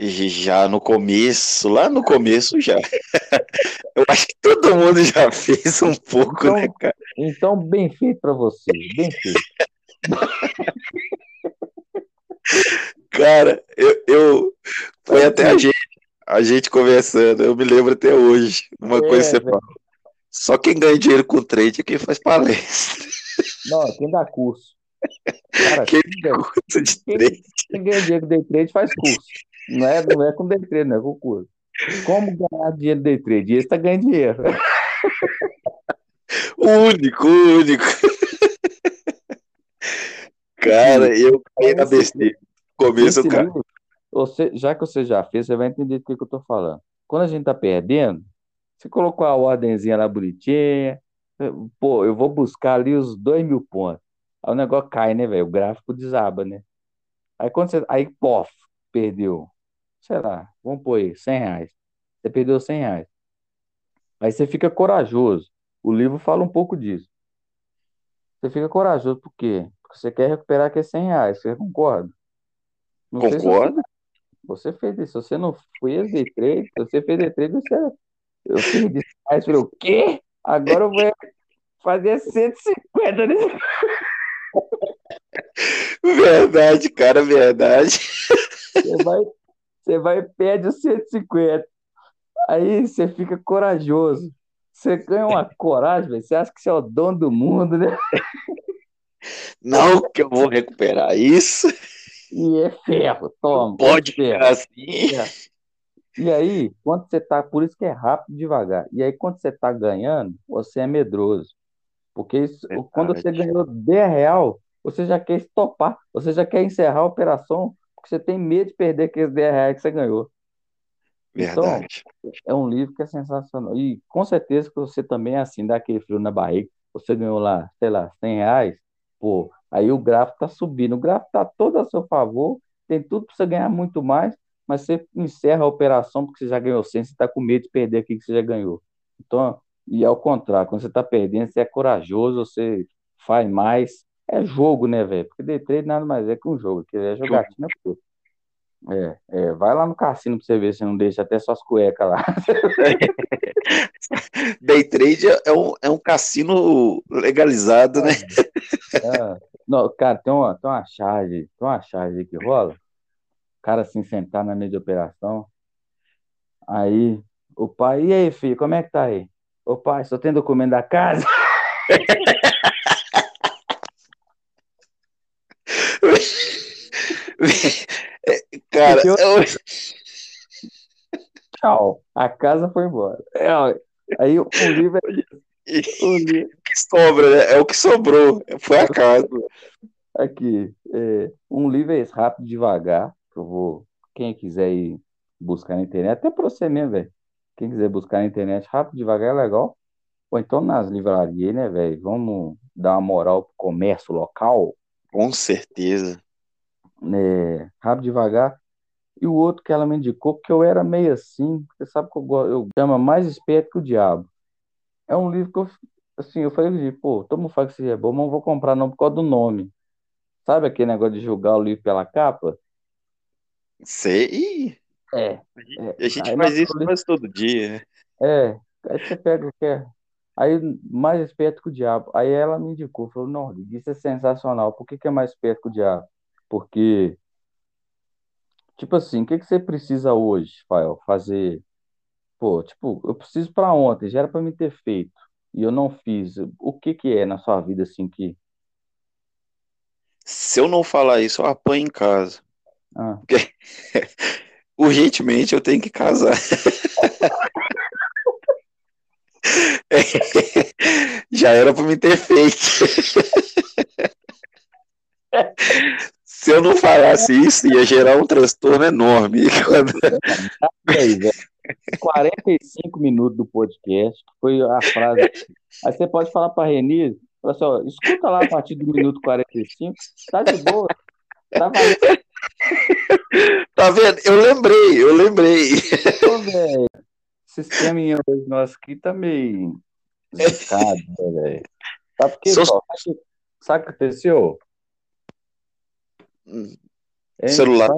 Já no começo, lá no começo já. Eu acho que todo mundo já fez um pouco, né, Então, cara? então bem feito para você, bem feito. Cara, eu, eu foi até a Assim, gente, a gente conversando, eu me lembro até hoje, uma coisa é, que você fala. Só quem ganha dinheiro com trade é quem faz palestra. Não, quem dá curso. Cara, Quem quem, ganha- curso de quem, trade. quem ganha dinheiro com day trade faz curso. Não é, não é com day trade, não é com curso. Como ganhar dinheiro day trade? Esse tá ganhando dinheiro. Único, único. Cara, eu caí então na besteira. Começo caí. livro, você, já que você já fez, você vai entender do que que eu tô falando. Quando a gente tá perdendo, você colocou a ordenzinha lá bonitinha, pô, eu vou buscar ali os dois mil pontos. Aí o negócio cai, né, velho? O gráfico desaba, né? Aí quando você. Aí, pof, perdeu. Sei lá, vamos pôr aí, 100 reais. Você perdeu 100 reais. Aí você fica corajoso. O livro fala um pouco disso. Você fica corajoso por quê? Porque você quer recuperar aqueles 100 reais. Você concorda? Não se você, Concordo. você fez isso. Se você não fez day trade, se você fez day trade, você. Eu perdi 100 reais. Falei, o quê? Agora eu vou fazer 150 nesse. Verdade, cara, verdade. Você vai, você vai e perde os 150. Aí você fica corajoso. Você ganha uma coragem. Você acha que você é o dono do mundo, né? Não que eu vou recuperar isso. E é ferro, toma, é Pode ferro. ficar assim. É. E aí, quando você tá, por isso que é rápido devagar. E aí, quando você tá ganhando, você é medroso. Porque isso- quando você ganhou 10 real, você já quer estopar, você já quer encerrar a operação, porque você tem medo de perder aqueles 10 reais que você ganhou. Então, verdade. é um livro que é sensacional. E com certeza que você também é assim, dá aquele frio na barriga. Você ganhou lá, sei lá, 100 reais, pô, aí o gráfico tá subindo. O gráfico tá todo a seu favor, tem tudo para você ganhar muito mais, mas você encerra a operação porque você já ganhou 100, você tá com medo de perder aquilo que você já ganhou. Então, e ao contrário, quando você tá perdendo, você é corajoso, você faz mais. É jogo, né, velho? Porque day trade nada mais é que um jogo, que é jogatina pura. É, é, vai lá no cassino pra você ver se não deixa até suas cuecas lá. Day trade é um, é um cassino legalizado, né? É. Não, cara, tem uma, tem uma charge, tem uma charge aí que rola. O cara assim sentar na meio de operação. Aí, o pai, e aí, filho, como é que tá aí? Ô pai, só tem documento da casa? Cara, Porque eu- eu- tchau. A casa foi embora. É, aí o livro é o livro. que sobra, né? É o que sobrou. Foi a casa. Aqui, é, um livro é esse, rápido devagar. Que eu vou. Quem quiser ir buscar na internet, até pra você mesmo, velho. Quem quiser buscar na internet, rápido devagar é legal. Ou então nas livrarias, né, velho? Vamos dar uma moral pro comércio local. Com certeza. É, rápido devagar. E o outro que ela me indicou, que eu era meio assim, você sabe que eu, eu chama Mais Esperto que o Diabo. É um livro que eu, assim, eu falei, pô, todo mundo fala que esse é bom, mas não vou comprar não por causa do nome. Sabe aquele negócio de julgar o livro pela capa? Sei. É. é. A gente faz isso quase todo dia. É. Aí você pega o que é. Aí, mais esperto que o diabo. Aí ela me indicou, falou, não, isso é sensacional. Por que, que é mais esperto que o diabo? Porque Tipo assim, o que que você precisa hoje, Fael? Fazer. Pô, tipo, eu preciso para ontem, já era para me ter feito. E eu não fiz. O que que é na sua vida assim que. Se eu não falar isso, eu apanho em casa. Ah, Porque urgentemente eu tenho que casar. Já era para me ter feito. Se eu não falasse isso, ia gerar um transtorno enorme. aí, velho. 45 minutos do podcast, foi a frase. Aí você pode falar para a Renise, fala assim, ó, escuta lá a partir do minuto 45, tá de boa. Tá valendo. Tá vendo? Eu lembrei, eu lembrei. Ô, velho. Sistema nosso aqui tá meio zicado, né, velho? Sou-? Sabe o que aconteceu? O celular.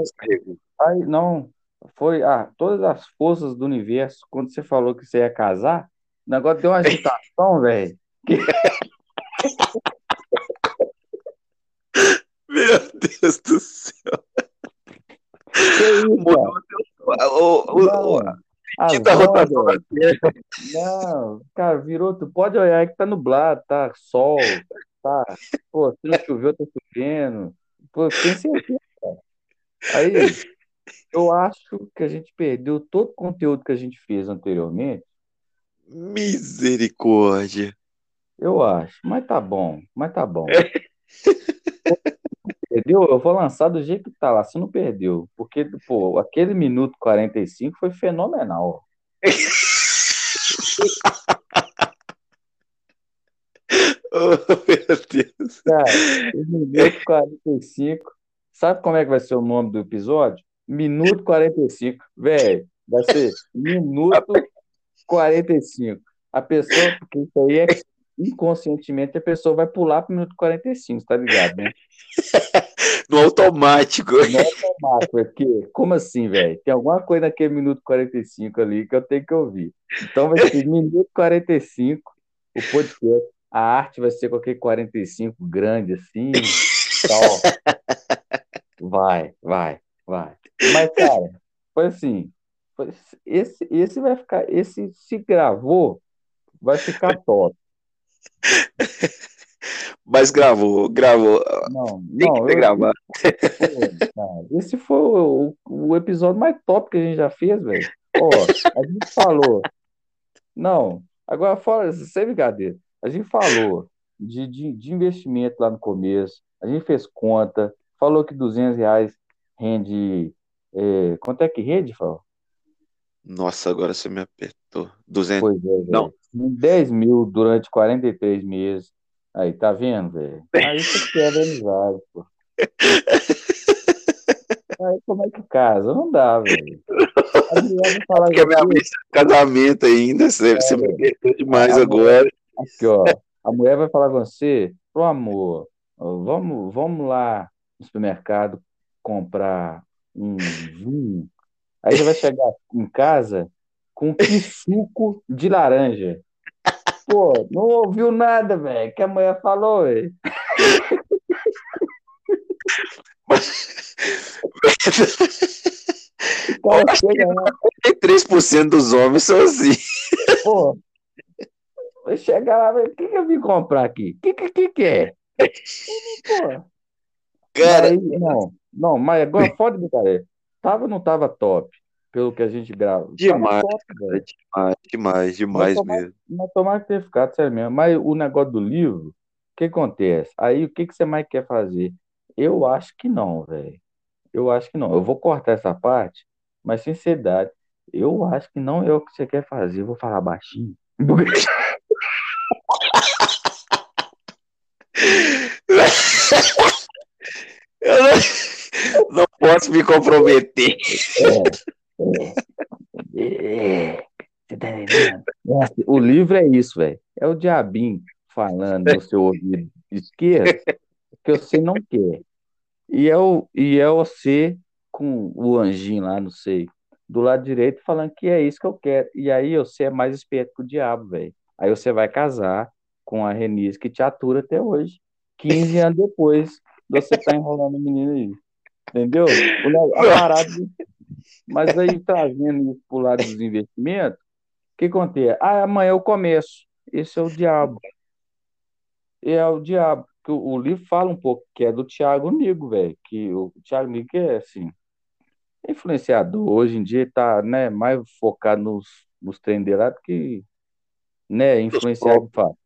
Ai, não, foi ah, todas as forças do universo. Quando você falou que você ia casar, o negócio deu uma agitação, velho. Meu Deus do céu. Que isso, o, quinta da ondas, Terra. não, cara, virou. Tu pode olhar aí que tá nublado, tá sol, tá. Pô, se não choveu, tá chovendo. Pô, certeza, cara. Aí, eu acho que a gente perdeu todo o conteúdo que a gente fez anteriormente. Misericórdia. Eu acho, mas tá bom, mas tá bom. Perdeu? Eu vou lançar do jeito que tá lá, se não perdeu. Porque, pô, aquele minuto 45 foi fenomenal. Oh, meu Deus. Cara, o minuto 45. Sabe como é que vai ser o nome do episódio? Minuto 45. Velho, vai ser minuto 45. A pessoa, porque isso aí é inconscientemente, a pessoa vai pular pro minuto 45, tá ligado, né? No automático. Não é automático, é porque, como assim, velho? Tem alguma coisa naquele minuto 45 ali que eu tenho que ouvir. Então vai ser minuto 45, o podcast. A arte vai ser com aquele 45 grande assim, tal. Vai, vai, vai. Mas, cara, foi assim. foi- esse, esse vai ficar. Esse se gravou, vai ficar top. Mas gravou, gravou. Não, Tem não, que eu- cara, esse foi o, o episódio mais top que a gente já fez, velho. Ó, a gente falou. Não, agora fora, sem brincadeira. A gente falou de, de, de investimento lá no começo. A gente fez conta. Falou que 200 reais rende. é, quanto é que rende, Fábio? Nossa, agora você me apertou. 200. Pois é. Não. 10 mil durante 43 meses. Aí, tá vendo, velho? Aí você quebra a amizade, pô. Aí como é que casa? Não dá, velho. A mulher vai falar Porque a minha assim, mãe está casamento ainda. Você, você me apertou demais agora. Aqui, ó. A mulher vai falar com você, pro amor, vamos, vamos lá no supermercado comprar um vinho. Aí você vai chegar em casa com que suco de laranja. Pô, não ouviu nada, velho, que a mulher falou, velho. O cara acho que chega lá, 3% dos homens são assim. Pô, vai chegar lá, o que que eu vim comprar aqui? O que, que, que que é? Cara, Aí, não, não, mas agora fora de brincadeira. Tava ou não tava top? pelo que a gente grava. Demais, top, demais, demais, demais mas mesmo. Mas tomara que tenha ficado, sério mesmo. Mas o negócio do livro, o que acontece? Aí o que, que você mais quer fazer? Eu acho que não, velho. Eu acho que não. Eu vou cortar essa parte, mas sinceridade, eu acho que não é o que você quer fazer. Eu vou falar baixinho. eu não, não posso me comprometer. É, é, você tá entendendo? O livro é isso, velho. É o diabinho falando no seu ouvido esquerdo que você não quer. E é, o, e é você com o anjinho lá, não sei, do lado direito falando que é isso que eu quero. E aí você é mais esperto que o diabo, velho. Aí você vai casar com a Renise que te atura até hoje. 15 anos depois, você tá enrolando o menino aí. Entendeu? A parada. Mas aí, trazendo isso pro lado dos investimentos, o que acontece? Ah, amanhã eu começo. Esse é o diabo. É o diabo. O, o livro fala um pouco que é do Tiago Nigo, velho. Que o Tiago Nigo é assim. Influenciador, hoje em dia tá né, mais focado nos, nos dele lá do que né, influenciado de fato.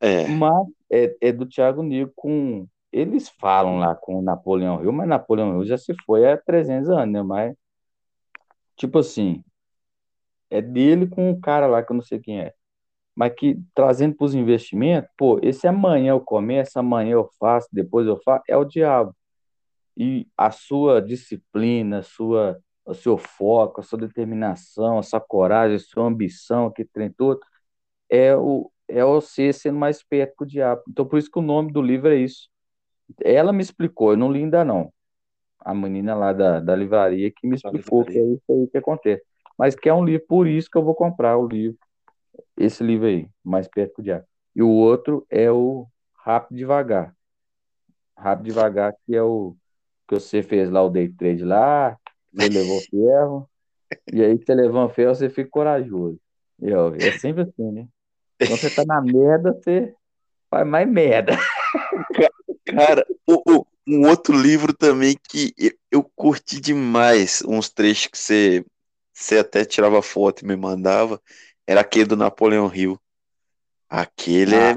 É. Mas é, é do Thiago Nigo com. Eles falam lá com o Napoleão Hill, mas Napoleão Hill já se foi há 300 anos, né? Mas, tipo assim, é dele com um cara lá que eu não sei quem é. Mas que trazendo para os investimentos, pô, esse amanhã eu começo, amanhã eu faço, depois eu faço, é o diabo. E a sua disciplina, a sua, o seu foco, a sua determinação, a sua coragem, a sua ambição, que tem tudo, é o, é você sendo mais perto que o diabo. Então, por isso que o nome do livro é isso. Ela me explicou, eu não li ainda não. A menina lá da, da livraria que me explicou que é isso aí que acontece. Mas que é um livro, por isso que eu vou comprar o livro, esse livro aí, Mais Perto que o Diabo. E o outro é o Rápido Devagar. Rápido Devagar, que é o que você fez lá o day trade lá, você levou ferro, e aí você levou ferro, você fica corajoso. É sempre assim, né? Quando você tá na merda, você faz mais merda. Cara, o, o, um outro livro também que eu, curti demais, uns trechos que você, você até tirava foto e me mandava, era aquele do Napoleão Hill. Aquele ah, é.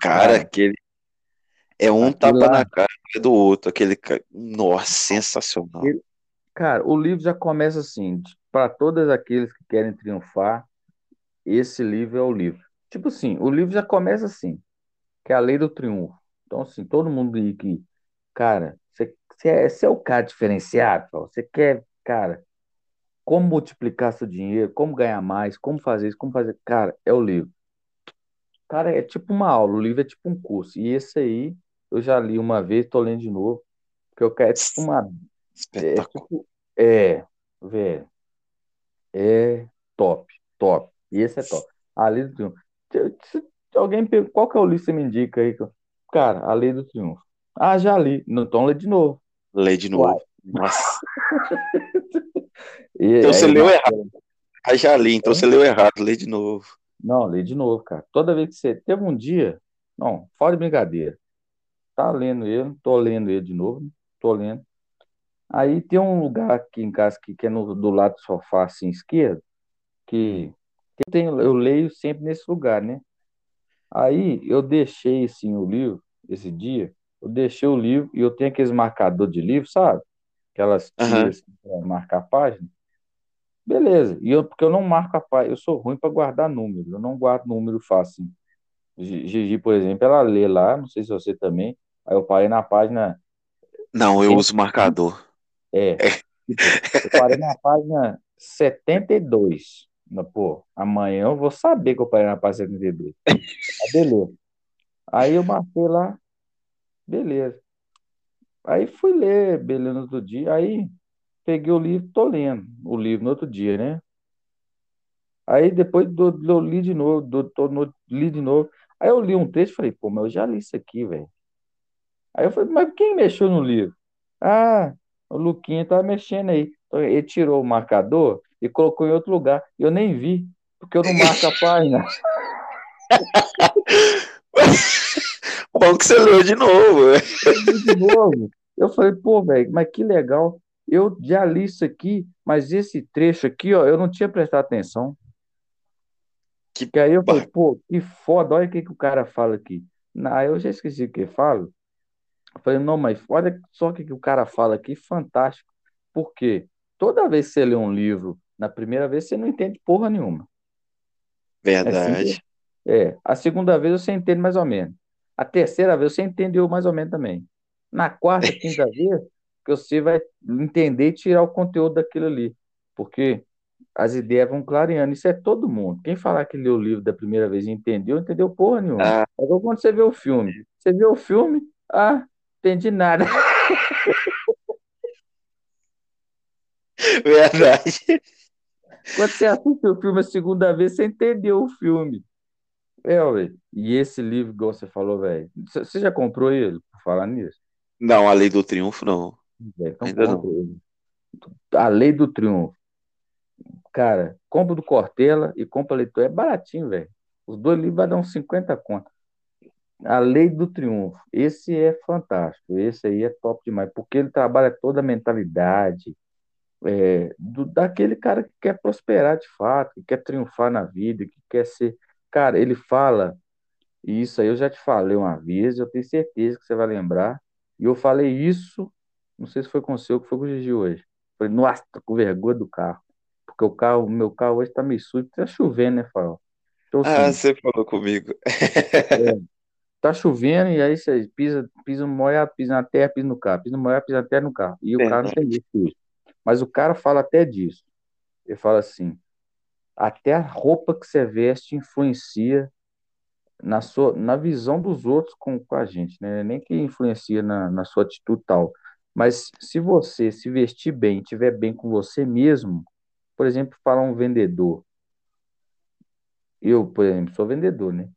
Cara, é. aquele. É um tapa lá... na cara do outro. Aquele. Nossa, sensacional. Cara, o livro já começa assim: para todos aqueles que querem triunfar, esse livro é o livro. Tipo assim, o livro já começa assim, que é a lei do triunfo. Então, assim, todo mundo aí que, cara, você, você, é, você é o cara diferenciado, você quer, cara, como multiplicar seu dinheiro, como ganhar mais, como fazer isso, como fazer. Cara, é o livro. Cara, é tipo uma aula, o livro é tipo um curso. E esse aí, eu já li uma vez, tô lendo de novo, porque eu quero, é tipo uma. É, tipo, é, velho. É top, top. E esse é top. A Lei do Triunfo. Se, alguém pergunta, qual que é o livro que você me indica aí? Cara, A Lei do Triunfo. Ah, já li. Então lê de novo. Lê de novo. Uai. Nossa. e, então você leu errado. Ah, já li, então é? você leu errado. Lê de novo. Não, lê de novo, cara. Toda vez que você. Teve um dia. Não, fora de brincadeira. Tá lendo ele, tô lendo ele de novo, tô lendo. Aí tem um lugar aqui em casa que, que é no, do lado do sofá, assim, esquerdo, que eu, tenho, eu leio sempre nesse lugar, né? Aí eu deixei assim o livro, esse dia, eu deixei o livro e eu tenho aqueles marcador de livro, sabe? Aquelas tiras uhum. para marcar a página. Beleza. E eu, porque eu não marco a página, eu sou ruim para guardar número, eu não guardo número fácil. Gigi, por exemplo, ela lê lá, não sei se você também. Aí eu parei na página. Não, eu uso marcador. É. é. Tipo, eu parei na página 72. Pô, amanhã eu vou saber que eu parei na página 72. Ah, beleza. Aí eu marquei lá, beleza. Aí fui ler, beleza, no outro dia. Aí peguei o livro, tô lendo o livro no outro dia, né? Aí depois do, do, eu li de novo, do, tô no, li de novo. Aí eu li um texto e falei, pô, mas eu já li isso aqui, velho. Aí eu falei, mas quem mexeu no livro? Ah, o Luquinha tá mexendo aí. Então, ele tirou o marcador e colocou em outro lugar. Eu nem vi, porque eu não marco a página. Bom que você leu de novo. de novo. Eu falei, pô, velho, mas que legal. eu já li isso aqui, mas esse trecho aqui, ó, eu não tinha prestado atenção. Que Que aí eu falei, pô, que foda, olha o que, que o cara fala aqui. Aí eu já esqueci o que fala. Eu falei, não, mas olha só o que, que o cara fala aqui, fantástico. Por quê? Toda vez que você lê um livro, na primeira vez você não entende porra nenhuma. É verdade. É. A segunda vez você entende mais ou menos. A terceira vez você entendeu mais ou menos também. Na quarta, quinta vez, que você vai entender e tirar o conteúdo daquilo ali. Porque as ideias vão clareando. Isso é todo mundo. Quem falar que leu o livro da primeira vez e entendeu, entendeu porra nenhuma. Ah, É igual quando você vê o filme. Você vê o filme, ah, entendi nada. verdade. Quando você assiste o filme a segunda vez, você entendeu o filme. É, ué. E esse livro, igual você falou, velho. Você já comprou ele, por falar nisso? Não, a Lei do Triunfo, não. É, Então Ainda não. ele. A Lei do Triunfo. Cara, compra do Cortella e compra leitor. É baratinho, velho. Os dois livros vai dar uns 50 conto. A Lei do Triunfo. Esse é fantástico. Esse aí é top demais. Porque ele trabalha toda a mentalidade é, do, daquele cara que quer prosperar de fato, que quer triunfar na vida, que quer ser. Cara, ele fala, e isso aí eu já te falei uma vez, eu tenho certeza que você vai lembrar. E eu falei isso, não sei se foi com o seu, que foi com o Gigi hoje. Falei, nossa, tô com vergonha do carro. Porque o carro, meu carro hoje tá meio sujo, tá chovendo, né, Farol? Então, Ah, assim, você falou comigo. tá chovendo e aí você pisa, pisa no molhado, pisa na terra, pisa no carro, pisa no molhado, pisa na terra no carro. E o carro não tem jeito. Mas o cara fala até disso. Ele fala assim: até a roupa que você veste influencia na sua, na visão dos outros com, com a gente, né? Nem que influencia na, na sua atitude tal. Mas se você se vestir bem, estiver bem com você mesmo, por exemplo, falar um vendedor. Eu, por exemplo, sou vendedor, né?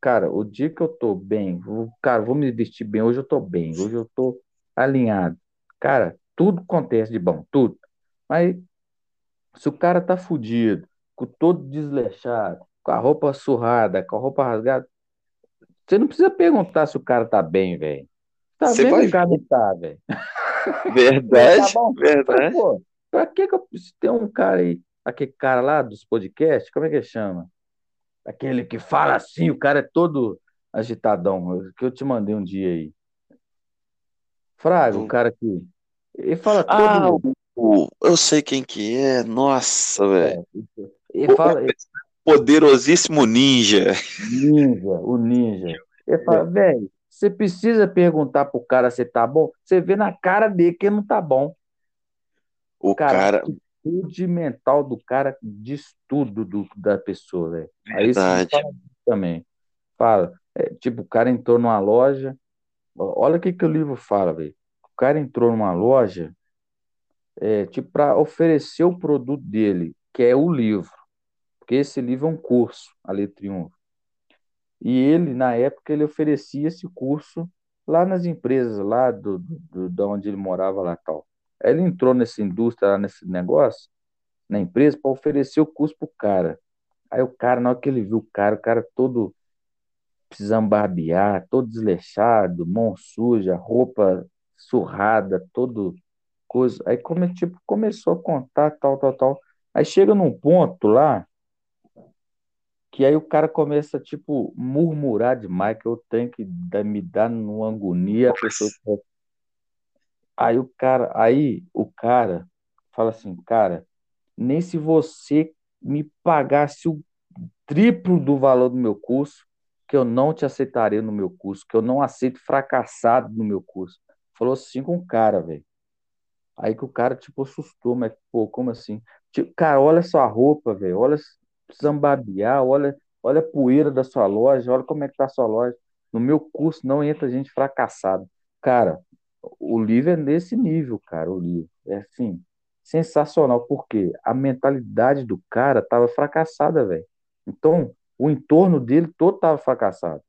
Cara, o dia que eu tô bem, cara, vou me vestir bem, hoje eu tô bem, hoje eu tô alinhado. Cara, tudo acontece de bom, tudo. Mas se o cara tá fudido, com todo desleixado, com a roupa surrada, com a roupa rasgada, você não precisa perguntar se o cara tá bem, velho. Tá Você que o cara não tá, velho. Verdade, Tá verdade. pô, pra que que eu ter um cara aí, aquele cara lá dos podcasts, como é que ele chama? Aquele que fala assim, o cara é todo agitadão, que eu te mandei um dia aí. Fraga, o Não. cara que. Ele fala Ah, todo. o- eu sei quem que é. Nossa, velho. É, ele fala. Poderosíssimo ninja. Ninja, o ninja. Ele fala, velho, você precisa perguntar pro cara se tá bom? Você vê na cara dele que ele não tá bom. O Cara, cara, atitude mental do cara diz tudo do, da pessoa, velho. Aí fala também. Fala, é, tipo, o cara entrou numa loja. Olha o que, que o livro fala, velho. O cara entrou numa loja, é, tipo, para oferecer o produto dele, que é o livro. Porque esse livro é um curso, a 1. E ele, na época, ele oferecia esse curso lá nas empresas, lá do, do, da onde ele morava lá tal. Ele entrou nessa indústria, lá nesse negócio, na empresa, para oferecer o curso pro cara. Aí o cara, na hora que ele viu o cara, o cara todo precisando barbear, todo desleixado, mão suja, roupa surrada, todo coisa. Aí come, tipo, começou a contar, tal, tal, tal. Aí chega num ponto lá que aí o cara começa, tipo, murmurar demais, que eu tenho que me dar numa agonia, pessoa... Aí o cara, aí o cara fala assim, cara, nem se você me pagasse o triplo do valor do meu curso, que eu não te aceitaria no meu curso, que eu não aceito fracassado no meu curso. Falou assim com o cara, velho. Aí que o cara, tipo, assustou, mas, pô, como assim? Tipo, cara, olha sua roupa, velho, olha, precisamos olha, olha a poeira da sua loja, olha como é que tá a sua loja. No meu curso não entra gente fracassado. Cara, o livro é nesse nível, cara, o livro. É assim, sensacional, porque a mentalidade do cara tava fracassada, velho. Então, o entorno dele todo tava fracassado.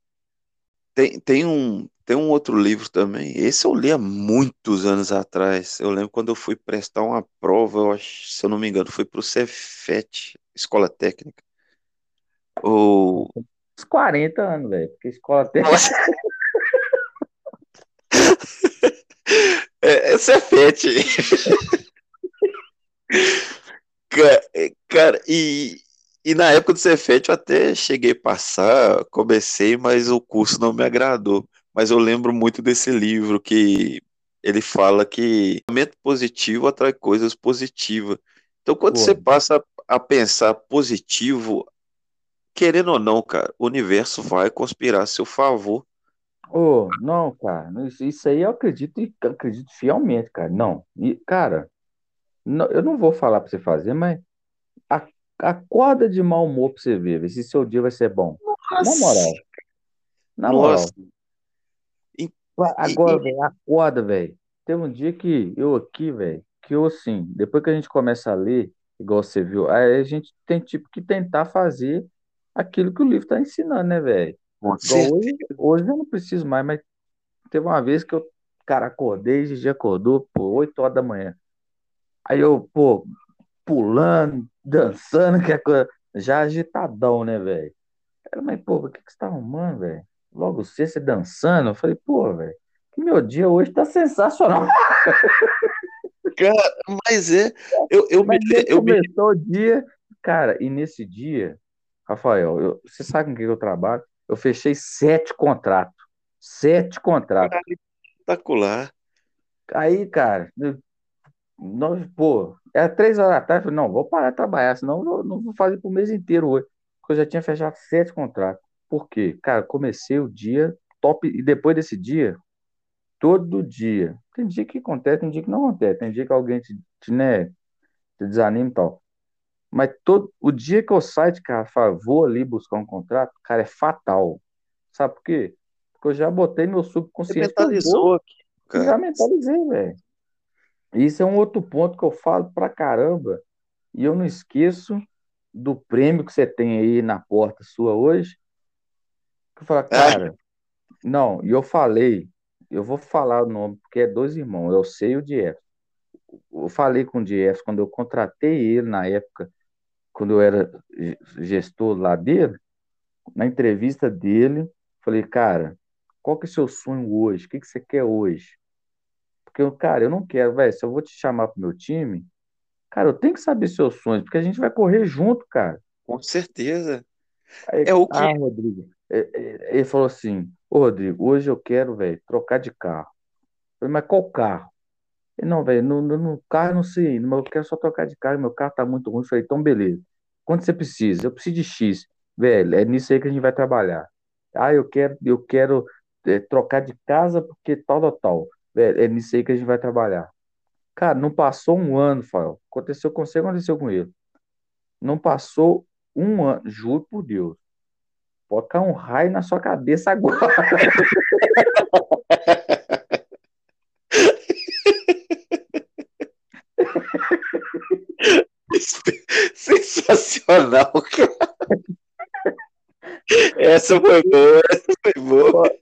Tem, tem um, tem um outro livro também. Esse eu li há muitos anos atrás. Eu lembro quando eu fui prestar uma prova, eu acho, se eu não me engano, foi para o Cefet, Escola Técnica. Ou. Uns 40 anos, velho, porque escola técnica! É, é, Cefete. cara, e, e na época do Cefete eu até cheguei a passar, comecei, mas o curso não me agradou. Mas eu lembro muito desse livro que ele fala que pensamento positivo atrai coisas positivas. Então, quando Pô. você passa a pensar positivo, querendo ou não, cara, o universo vai conspirar a seu favor. Oh, não, cara, isso, isso aí eu acredito e acredito fielmente, cara. Não, e, cara, não, eu não vou falar para você fazer, mas Acorda de mau humor pra você ver, ver se seu dia vai ser bom. Nossa. Na moral. Na moral. E, Agora, velho, acorda, velho. Teve um dia que eu aqui, velho, que eu assim, depois que a gente começa a ler, igual você viu, aí a gente tem tipo que tentar fazer aquilo que o livro tá ensinando, né, velho? Hoje, hoje eu não preciso mais, mas teve uma vez que eu, cara, acordei, Gigi acordou, pô, 8 horas da manhã. Aí eu, pô, pulando, dançando, que é coisa. Já agitadão, né, velho? Mas, pô, o que, que você tá arrumando, velho? Logo você, você dançando? Eu falei, pô, velho, meu dia hoje tá sensacional. Cara, mas é. Eu, eu, mas me, eu começou me... o dia, cara, e nesse dia, Rafael, eu, você sabe com que eu trabalho? Eu fechei sete contratos. Sete contratos. Espetacular. Aí, cara, nós, pô, era três horas da tarde, falei, não, vou parar de trabalhar, senão não, não vou fazer pro mês inteiro hoje. Porque eu já tinha fechado sete contratos. Por quê? Cara, comecei o dia top, e depois desse dia, todo dia. Tem dia que acontece, tem dia que não acontece, tem dia que alguém te, te, né, te desanima e tal. Mas todo, o dia que eu saio de casa, falo, vou ali buscar um contrato, cara, é fatal. Sabe por quê? Porque eu já botei meu subconsciente. Você mentalizou aqui, cara. Já mentalizei, velho. Isso é um outro ponto que eu falo pra caramba. E eu não esqueço do prêmio que você tem aí na porta sua hoje. Eu falo, cara, não, e eu falei, eu vou falar o nome, porque é dois irmãos, eu sei o Dief. Eu falei com o Dief quando eu contratei ele na época, quando eu era gestor lá dele, na entrevista dele, falei, cara, qual que é o seu sonho hoje? O que, que você quer hoje? Porque, cara, eu não quero, velho, se eu vou te chamar pro meu time, cara, eu tenho que saber seus sonhos, porque a gente vai correr junto, cara. Com certeza. Aí, é o que. Ah, Rodrigo. É, é, ele falou assim: Ô, Rodrigo, hoje eu quero, velho, trocar de carro. Eu falei, mas qual carro? Ele, não, velho, no, no, carro não sei, mas eu quero só trocar de carro, meu carro tá muito ruim. Eu falei, então beleza. Quanto você precisa? Eu preciso de X. Velho, é nisso aí que a gente vai trabalhar. Ah, eu quero, eu quero é, trocar de casa porque tal, tal, tal. É, é nisso aí que a gente vai trabalhar. Cara, não passou um ano, Fael. Aconteceu com você, aconteceu com ele. Não passou um ano, juro por Deus. Pode cair um raio na sua cabeça agora. Sensacional, cara. Essa foi boa, essa foi boa.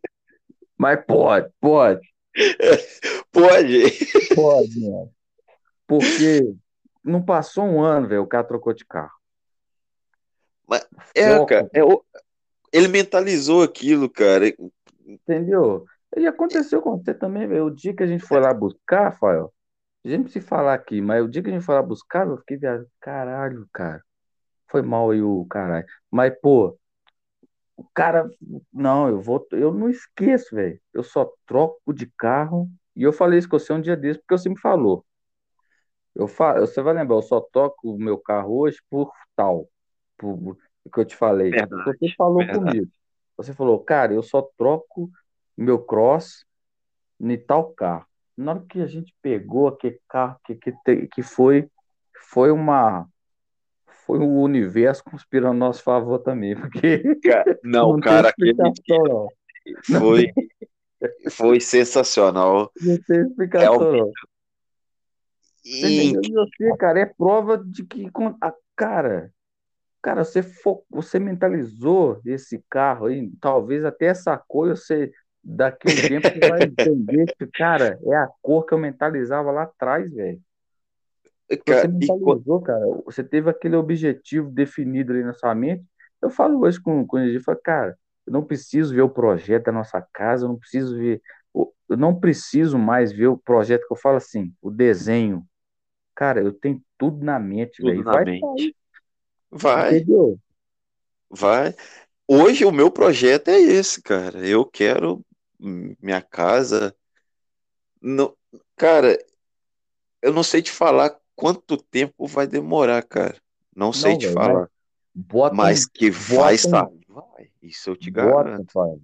Mas pode, pode. Pode. Pode, mano. Porque não passou um ano, velho, o cara trocou de carro. Mas, é, cara, é, ele mentalizou aquilo, cara. Entendeu? E aconteceu com você também, velho. O dia que a gente foi lá buscar, Rafael, a gente precisa falar aqui, mas o dia que a gente foi lá buscar, eu fiquei viajando. Caralho, cara. Foi mal aí o caralho. Mas, pô, o cara, não, eu vou, eu não esqueço, velho. Eu só troco de carro. E eu falei isso com você um dia desse, porque você me falou. Eu falo, você vai lembrar, eu só toco o meu carro hoje por tal, por, que eu te falei. Verdade, você falou verdade. comigo. Você falou, cara, eu só troco meu cross em tal carro. Na hora que a gente pegou aquele carro que, que, que foi, foi uma foi o universo conspirando a nosso favor também, porque não, não cara, aquele foi foi sensacional. Não tem explicação. É e... Você, cara, é prova de que a cara, cara, você fo... você mentalizou esse carro aí, talvez até essa cor você daqui a um tempo você vai entender que, cara, é a cor que eu mentalizava lá atrás, velho. Você mentalizou, cara. Você teve aquele objetivo definido ali na sua mente. Eu falo hoje com, com ele, falo, cara, eu não preciso ver o projeto da nossa casa, eu não preciso ver. Eu não preciso mais ver o projeto que eu falo assim, o desenho. Cara, eu tenho tudo na mente, velho. Vai mente. sair, Vai, entendeu? vai. Hoje o meu projeto é esse, cara. Eu quero minha casa. Não, cara, eu não sei te falar quanto tempo vai demorar, cara. Não sei Não, te mas falar. bota Mas que vai bota sair, vai. Isso eu te bota, garanto. pai.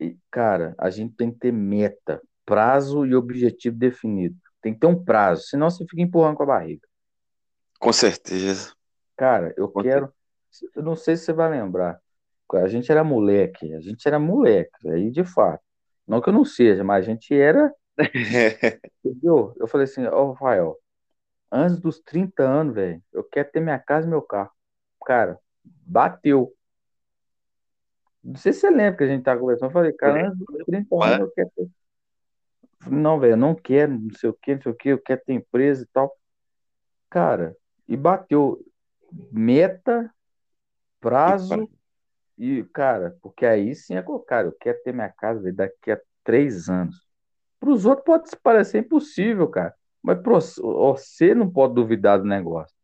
E, cara, a gente tem que ter meta, prazo e objetivo definido. Tem que ter um prazo, senão você fica empurrando com a barriga. Com certeza. Cara, eu quero. Eu não sei se você vai lembrar. A gente era moleque, a gente era moleque, aí de fato. Não que eu não seja, mas a gente era, entendeu? Eu falei assim, ó, Rafael, antes dos 30 anos, velho, eu quero ter minha casa e meu carro. Cara, bateu. Não sei se você lembra que a gente tava conversando. Eu falei, cara, antes dos 30 anos eu quero ter. Não, velho, eu não quero, não sei o que, não sei o que, eu quero ter empresa e tal. Cara, e bateu meta, prazo e, cara, porque aí sim é, co- cara, eu quero ter minha casa, daqui a três anos. Para os outros pode se parecer impossível, cara. Mas você não pode duvidar do negócio.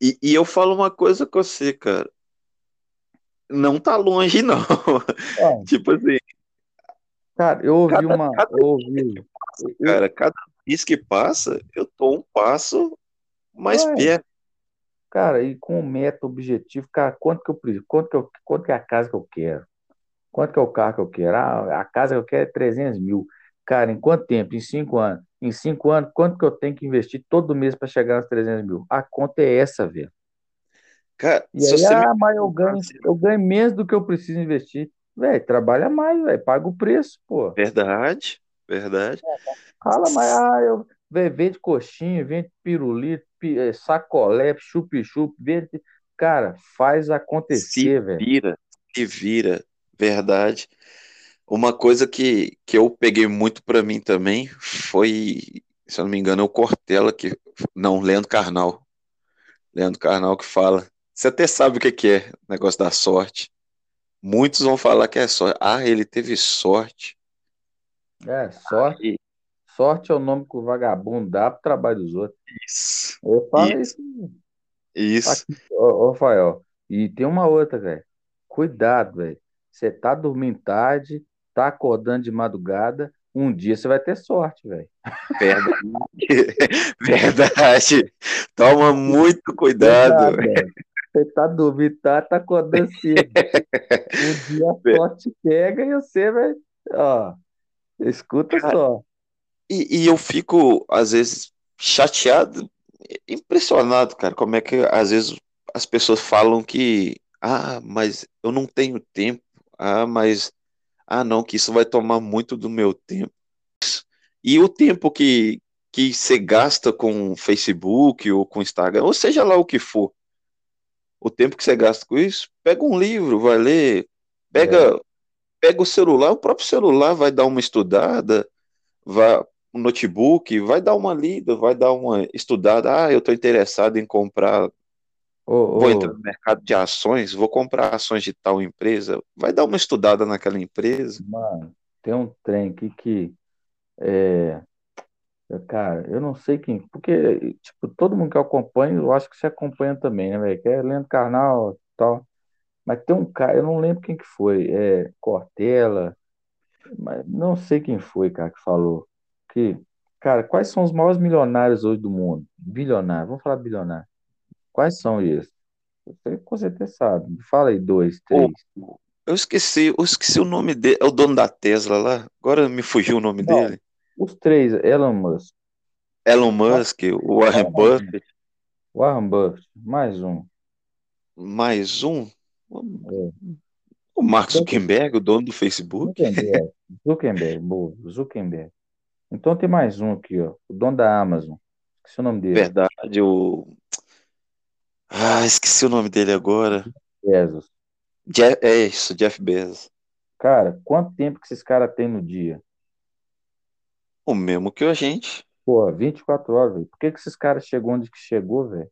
e, e eu falo uma coisa com você, cara. Não tá longe, não. Ó, Tipo assim, cara, eu ouvi cada, uma. cada Eu ouvi. Eu, cara, cada vez que passa, eu tô um passo mais ué, perto. Cara, e com meta, objetivo, cara, quanto que eu preciso? Quanto que, eu, quanto que é a casa que eu quero? Quanto que é o carro que eu quero? Ah, a casa que eu quero é 300 mil. Cara, em quanto tempo? Em cinco anos. Em cinco anos, quanto que eu tenho que investir todo mês para chegar nos 300 mil? A conta é essa, velho. Cara, E aí, você me ah, mas eu ganho, perguntasse, eu ganho menos do que eu preciso investir. Velho, trabalha mais, velho, paga o preço, pô. verdade, verdade. Fala, mas ah, eu vende coxinha, vende pirulito, pi- eh, sacolé, chup-chup, vende. Cara, faz Se acontecer, velho. vira, se vira, verdade. Uma coisa que, que eu peguei muito pra mim também foi, se eu não me engano, é o Cortella que, não, Leandro Carnal. Leandro Carnal que fala. Você até sabe o que que é o negócio da sorte. Muitos vão falar que é sorte. Ah, ele teve sorte. É, sorte, sorte é o nome que o vagabundo dá pro trabalho dos outros. Isso, Eu falo isso, isso isso. aqui, ô, ô, Rafael. E tem uma outra, velho. Cuidado, velho. Você tá dormindo tarde, tá acordando de madrugada, um dia você vai ter sorte, velho. Verdade. Verdade. Toma muito cuidado. Velho. Você tá dormindo tarde, tá acordando cedo. Um dia a sorte te pega e você vai. Ó, escuta só. E, e eu fico, às vezes, chateado, impressionado, cara, como é que às vezes as pessoas falam que, ah, mas eu não tenho tempo, ah, mas, ah, não, que isso vai tomar muito do meu tempo. E o tempo que, que você gasta com Facebook ou com Instagram, ou seja lá o que for, o tempo que você gasta com isso, pega um livro, vai ler, É, pega, pega o celular, o próprio celular vai dar uma estudada, vai, um notebook, vai dar uma lida, vai dar uma estudada. Ah, eu estou interessado em comprar, ô, vou entrar no mercado de ações, vou comprar ações de tal empresa. Vai dar uma estudada naquela empresa. mano, tem um trem aqui que é. Cara, eu não sei quem, porque, tipo, todo mundo que eu acompanho, eu acho que você acompanha também, né, velho? Que é Leandro Carnal e tal. Mas tem um cara, eu não lembro quem que foi, é Cortella, mas não sei quem foi, cara, que falou que, cara, quais são os maiores milionários hoje do mundo? Bilionários, vamos falar bilionário. Quais são esses? Você com certeza sabe. Fala aí, dois, três. eu esqueci, eu esqueci o nome dele, é o dono da Tesla lá. Agora me fugiu o nome Não, dele. os três, Elon Musk, Elon Musk, o Warren. Buffett, Warren Buffett, mais um. mais um, É. o Mark Então, Zuckerberg, o dono do Facebook. Zuckerberg, Zuckerberg, boa, Zuckerberg. Então tem mais um aqui, ó, o dono da Amazon. Esqueci o nome dele. Verdade, o. Ah, esqueci o nome dele agora. Bezos. Je- É isso, Jeff Bezos. Cara, quanto tempo que esses caras têm no dia? O mesmo que a gente. Pô, 24 horas, velho. Por que que esses caras chegou onde que chegou, velho?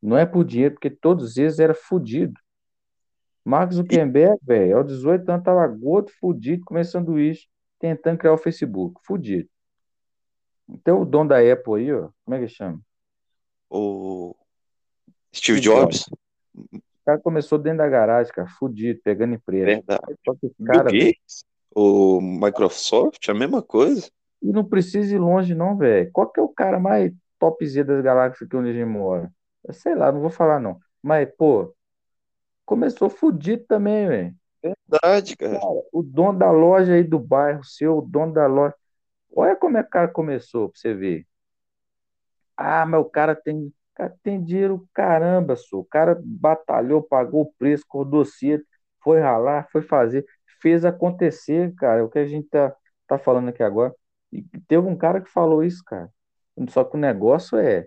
Não é por dinheiro, porque todos eles eram fodidos. Mark E, Zuckerberg, velho, aos 18 anos tava gordo, fudido, comendo sanduíche. Tentando criar o Facebook. Fudido. Então o dono da Apple aí, ó, como é que chama? O Steve Jobs. O cara começou dentro da garagem, cara, fudido, pegando empresa. Verdade. Cara, Bill Gates, o Microsoft, a mesma coisa. E não precisa ir longe, não, velho. Qual que é o cara mais topzera das galáxias que onde a gente mora? Sei lá, não vou falar, não. Mas, pô, começou fudido também, velho. Verdade, cara. cara. O dono da loja aí do bairro, seu, dono da loja. Olha como é que o cara começou, pra você ver. Ah, mas o cara tem, cara tem dinheiro, caramba, só. O cara batalhou, pagou o preço, acordou cedo, foi ralar, foi fazer, fez acontecer, cara. É o que a gente tá, tá falando aqui agora. E teve um cara que falou isso, cara. Só que o negócio é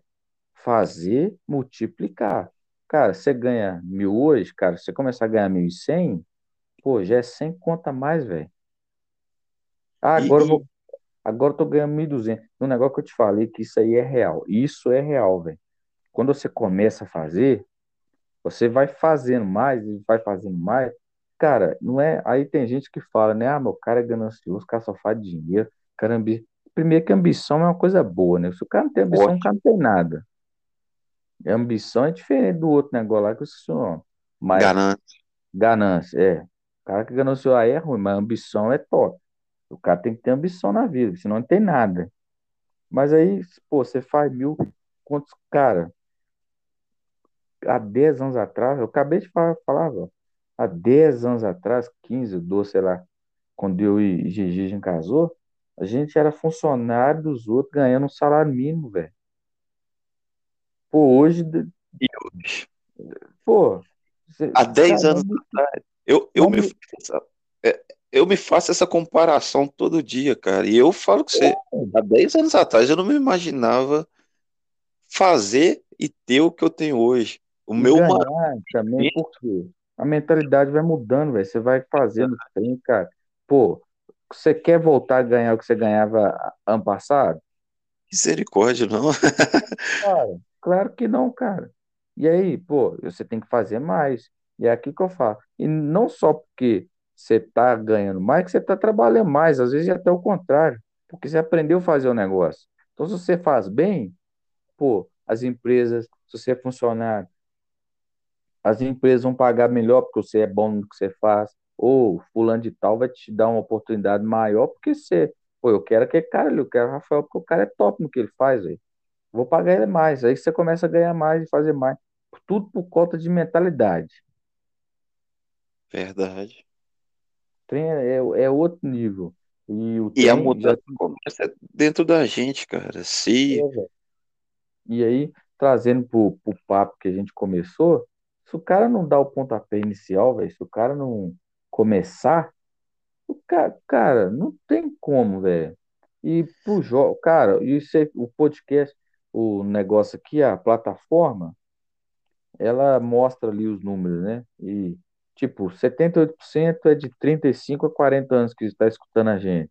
fazer, multiplicar. Cara, você ganha mil hoje, cara, você começar a ganhar mil e cem, pô, já é cem conta mais, velho. Ah, agora eu vou Agora eu tô ganhando 1.200. No negócio que eu te falei que isso aí é real. Isso é real, velho. Quando você começa a fazer, você vai fazendo mais e vai fazendo mais. Cara, não é. Aí tem gente que fala, né? Ah, meu cara é ganancioso, o cara só faz dinheiro. Caramba. Primeiro que ambição é uma coisa boa, né? Se o cara não tem ambição, o cara não tem nada. A ambição é diferente do outro negócio lá que eu o nome. Mas, ganância. Ganância, é. O cara que gananciou aí é ruim, mas a ambição é top. O cara tem que ter ambição na vida, senão não tem nada. Mas aí, pô, você faz mil quantos, cara, há 10 anos atrás, eu acabei de falar, falava, há 10 anos atrás, 15, 12, sei lá, quando eu e Gigi a gente casou, a gente era funcionário dos outros ganhando um salário mínimo, velho. Pô, hoje. E hoje? Pô. Há 10 anos atrás, eu, eu me. É, eu me faço essa comparação todo dia, cara. E eu falo que você, há 10 anos atrás, eu não me imaginava fazer e ter o que eu tenho hoje. O e meu ganhar também, porque a mentalidade vai mudando, velho. Você vai fazendo trem, cara. Pô, você quer voltar a ganhar o que você ganhava ano passado? Misericórdia, não. Cara, claro que não, cara. E aí, pô, você tem que fazer mais. E é aqui que eu falo. E não só porque você está ganhando mais, que você está trabalhando mais, às vezes é até o contrário, porque você aprendeu a fazer o negócio. Então, se você faz bem, pô, as empresas, se você é funcionário, as empresas vão pagar melhor porque você é bom no que você faz, ou fulano de tal vai te dar uma oportunidade maior porque você, pô, eu quero aquele cara ali, eu quero o Rafael porque o cara é top no que ele faz, aí. Vou pagar ele mais, aí você começa a ganhar mais e fazer mais, tudo por conta de mentalidade. Verdade. Trem é, é outro nível. E, o e a mudança já... começa dentro da gente, cara. Se... É, e aí, trazendo pro, pro papo que a gente começou, se o cara não dá o pontapé inicial, velho, se o cara não começar, o cara, cara não tem como, velho. E pro jogo, cara, é, o podcast, o negócio aqui, a plataforma, ela mostra ali os números, né? E Tipo, 78% é de 35 a 40 anos que está escutando a gente.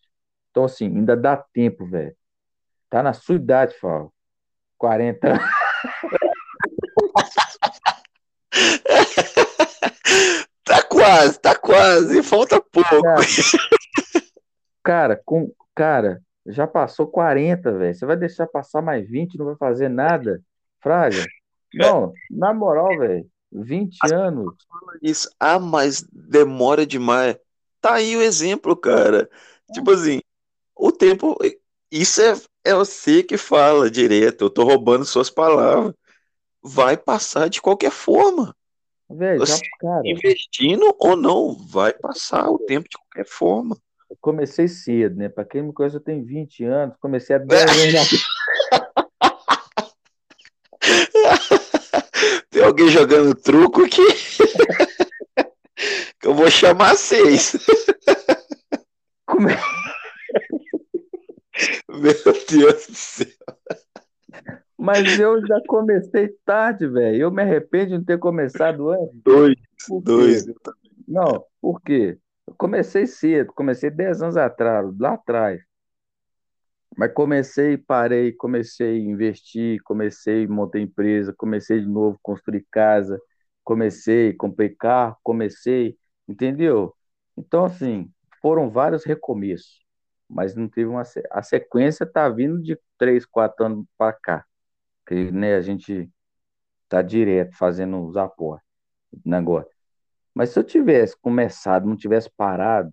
Então, assim, ainda dá tempo, velho. Tá na sua idade, Fábio. 40 anos. tá quase, tá quase. Falta pouco. Cara, cara, com, cara já passou 40, velho. Você vai deixar passar mais 20 não vai fazer nada? Fraga? Não, na moral, velho. 20 As anos. Isso, ah, mas demora demais. Tá aí o exemplo, cara. Tipo assim, o tempo. Isso é, é você que fala direto. Eu tô roubando suas palavras. Vai passar de qualquer forma. Velho, já, cara, investindo ou não, vai passar o tempo de qualquer forma. Eu comecei cedo, né? Pra quem me conhece, eu tenho 20 anos, comecei a 10 anos. Tem alguém jogando truco aqui? que eu vou chamar seis. Como é? Meu Deus do céu. Mas eu já comecei tarde, velho. Eu me arrependo de não ter começado antes. Dois. Dois. Não, por quê? Eu comecei cedo, comecei 10 anos atrás, lá atrás. Mas comecei, parei, comecei a investir, comecei, montei empresa, comecei de novo, construir casa, comecei, comprei carro, comecei, entendeu? Então, assim, foram vários recomeços. mas não teve uma. A sequência tá vindo de três, quatro anos para cá. Que né, a gente tá direto fazendo os aportes, negócio. Mas se eu tivesse começado, não tivesse parado,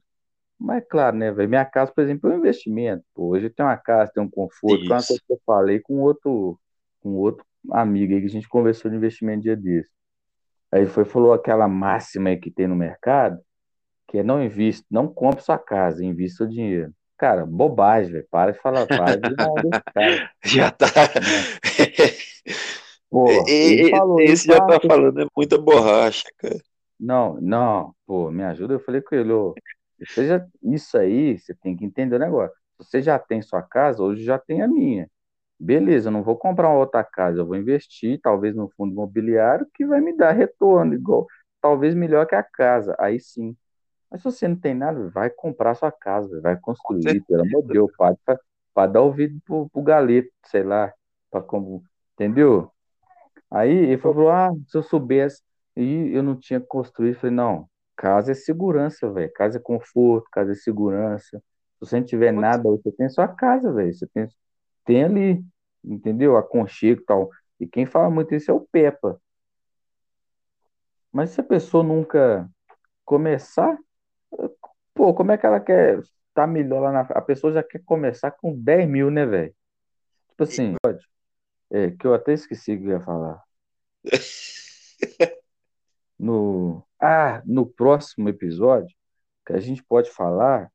mas é claro, né, velho? Minha casa, por exemplo, é um investimento. Pô. Hoje tem uma casa, tem um conforto. Foi uma coisa que eu falei com outro, com outro amigo aí que a gente conversou de investimento dia desse. Aí foi falou aquela máxima aí que tem no mercado, que é não invista, não compre sua casa, invista o dinheiro. Cara, bobagem, velho. Para de falar, para de cara. Já tá. Pô, e, falou, esse já tá falando, é muita borracha, cara. Não, não, pô, me ajuda. Eu falei com ele, ô, seja, isso aí, você tem que entender o negócio. Você já tem sua casa, hoje já tem a minha. Beleza, eu não vou comprar uma outra casa, eu vou investir, talvez no fundo imobiliário, que vai me dar retorno, igual, talvez melhor que a casa. Aí sim. Mas se você não tem nada, vai comprar sua casa, vai construir, pelo amor de Deus, para dar ouvido pro, pro galeto, sei lá, para como, entendeu? Aí ele falou, ah, se eu soubesse, e eu não tinha construído, falei, não, casa é segurança, velho, casa é conforto, casa é segurança. Se você não tiver nada, você tem sua casa, velho, você tem, tem ali, entendeu? Aconchego e tal. E quem fala muito isso é o Pepa. Mas se a pessoa nunca começar, pô, como é que ela quer estar tá melhor lá na. A pessoa já quer começar com 10 mil, né, velho? Tipo assim, pode. É, que eu até esqueci o que eu ia falar. No, ah, no próximo episódio, que a gente pode falar,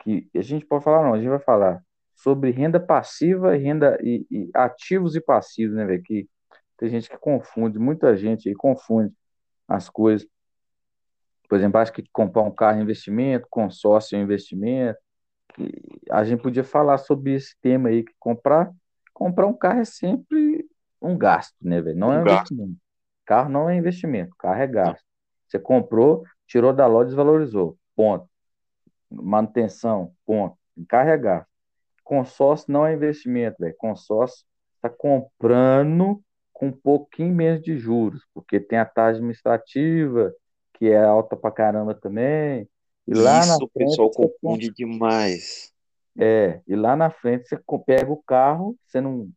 que a gente pode falar, não, a gente vai falar sobre renda passiva, renda e, e ativos e passivos, né, velho? Que tem gente que confunde, muita gente aí confunde as coisas. Por exemplo, acho que comprar um carro é investimento, consórcio é investimento. a gente podia falar sobre esse tema aí, que comprar, comprar um carro é sempre um gasto, né, velho? Não um é um gasto. investimento. Carro não é investimento, carro é gasto. Você comprou, tirou da loja, desvalorizou. Ponto. Manutenção, ponto. Gasto. Consórcio não é investimento, velho. Consórcio está comprando com um pouquinho menos de juros, porque tem a taxa administrativa, que é alta pra caramba também. E lá Isso na frente, o pessoal confunde demais. É, e lá na frente você pega o carro, você não.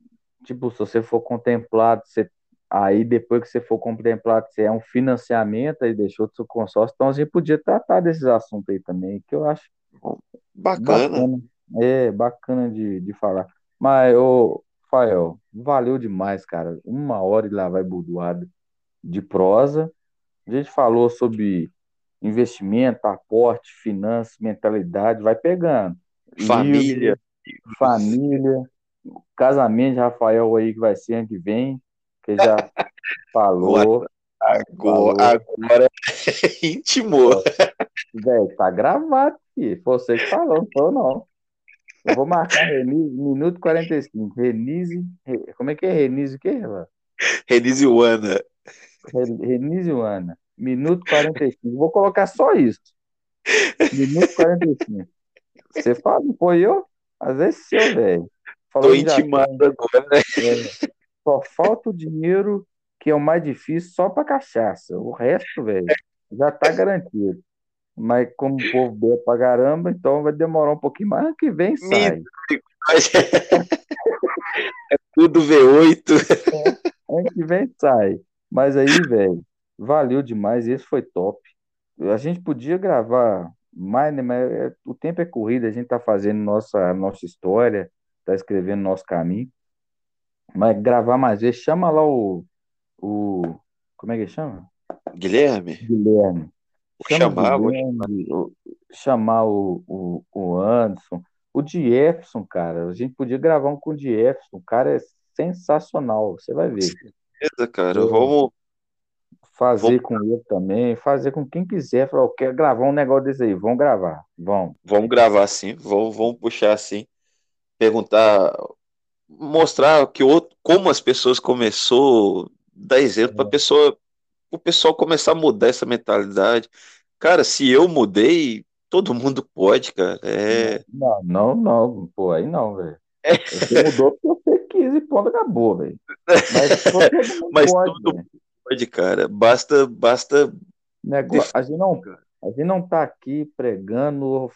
Tipo, se você for contemplado, você, aí depois que você for contemplado, você é um financiamento, aí deixou do seu consórcio. Então a gente podia tratar desses assuntos aí também, que eu acho bacana. bacana. É, bacana de, de falar. Mas, ô, Fael, valeu demais, cara. Uma hora e lá vai budoado de prosa. A gente falou sobre investimento, aporte, finanças, mentalidade, vai pegando. Família. Livro, família. Casamento de Rafael aí que vai ser ano que vem, que já falou. Agora, agora intimou. Velho, tá gravado aqui. Você que falou, não foi não. Eu vou marcar Renise, minuto 45. Renise. Como é que é Renise o quê, Renise Uana. Renise Uana. Minuto 45. Vou colocar só isso. Minuto 45. Você fala, foi eu? Às vezes seu, velho. Tô intimado agora, né? É, só falta o dinheiro, que é o mais difícil, só pra cachaça. O resto, velho, já tá garantido. Mas como o povo bebe pra caramba, então vai demorar um pouquinho mais. Ano que vem sai. é tudo V8. É, ano que vem sai. Mas aí, velho, valeu demais. Esse foi top. A gente podia gravar mais, né? Mas é, o tempo é corrido. A gente tá fazendo nossa, nossa história, tá escrevendo nosso caminho. Mas gravar mais vezes, chama lá o. o como é que chama? Guilherme. Guilherme. Vou chamar, vou chamar. chamar o, o, o Anderson. O Jefferson, cara, a gente podia gravar um com o Jefferson. O cara é sensacional, você vai ver. Certeza, cara. Eu, Vamos fazer com ele também, fazer com quem quiser. Falar, eu quero gravar um negócio desse aí. Vamos gravar, vamos. Vamos gravar sim, vamos, vamos puxar assim. Perguntar, mostrar que outro, como as pessoas começou, dar exemplo para a é. pessoa o pessoal começar a mudar essa mentalidade. Cara, se eu mudei, todo mundo pode, cara. É... Não, não, não, pô, aí não, velho. É. Você mudou porque você quis e ponto, acabou, velho. Mas, Mas pode, tudo véio. pode, cara. Basta, basta. Negócio, a, gente não, a A gente não está aqui pregando,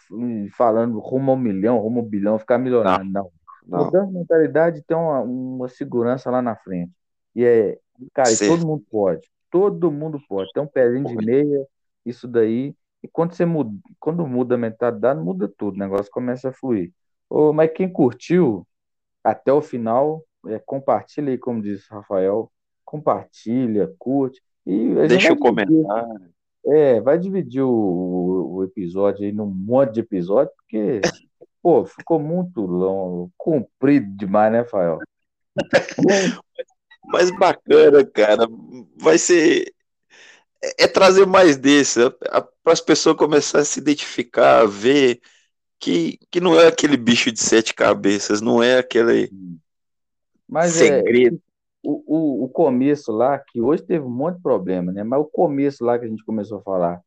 falando rumo ao milhão, rumo ao bilhão, ficar milionário. Não. não. Mudando a mentalidade tem uma, uma, segurança lá na frente. E é, cara, e todo mundo pode. Todo mundo pode. Tem um pezinho de meia, isso daí. E quando você muda, quando muda a mentalidade, muda tudo. O negócio começa a fluir. Ô, mas quem curtiu até o final, é, compartilha aí, como disse o Rafael. Compartilha, curte. E Deixa o comentário. É, vai dividir o, o episódio aí num monte de episódio, porque, pô, ficou muito longo, comprido demais, né, Fael? Mas bacana, cara. Vai ser. É, é trazer mais desse, para as pessoas começarem a se identificar, a ver que, que não é aquele bicho de sete cabeças, não é aquele Mas é, segredo. É, o, o, o começo lá, que hoje teve um monte de problema, né? Mas o começo lá que a gente começou a falar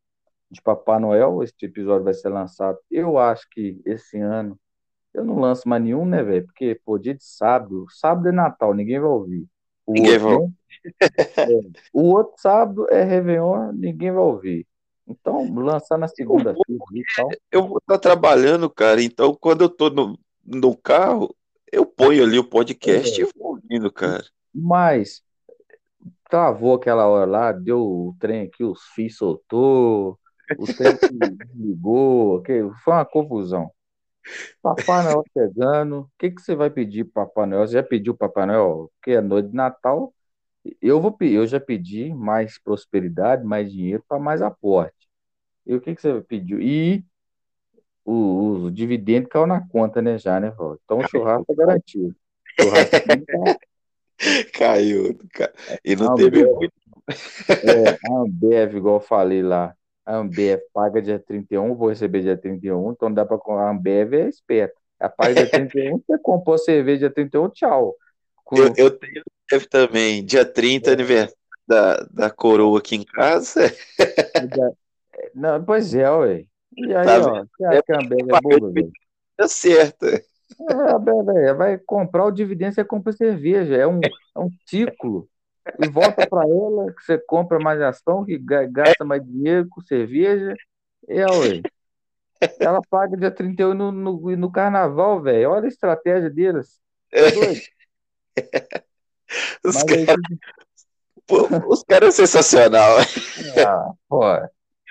de Papai Noel, esse episódio vai ser lançado. Eu acho que esse ano eu não lanço mais nenhum, né, velho? Porque, pô, dia de sábado, sábado é Natal, ninguém vai ouvir. O ninguém outro, vai ouvir. É, o outro sábado é Réveillon, ninguém vai ouvir. Então, lançar na segunda-feira e tal. Eu vou estar tá trabalhando, cara. Então, quando eu tô no, no carro, eu ponho ali o podcast é. e vou ouvindo, cara. Mas travou aquela hora lá, deu o trem aqui, os fios soltou, o trem ligou, okay? foi uma confusão. Papai Noel chegando, o que, que você vai pedir para Papai Noel? Você já pediu Papai Noel? Porque é noite de Natal, eu vou eu já pedi mais prosperidade, mais dinheiro para mais aporte. E o que, que você pediu? E o, o dividendo caiu na conta, né, já, né, Val? Então o churrasco é garantido. O churrasco tá Caiu. E não Ambev, teve muito. É, a Ambev, igual eu falei lá, a Ambev paga dia 31, vou receber dia 31, então dá para a Ambev é esperta. A paga dia 31, você comprou cerveja dia 31, tchau. Eu, eu tenho Ambev também, dia 30, é. aniversário da, da coroa aqui em casa. Não, pois é, ué. E aí, tá ó, você acha que a Ambev é boa, velho? Tá certo. É, vai comprar o dividendo, você compra cerveja. É um, é um ciclo. E volta para ela, que você compra mais ação, que gasta mais dinheiro com cerveja. É, ué. Ela paga dia 31 no, no, no carnaval, velho. Olha a estratégia deles. É doido. Os caras aí... cara é sensacional. Ah, pô,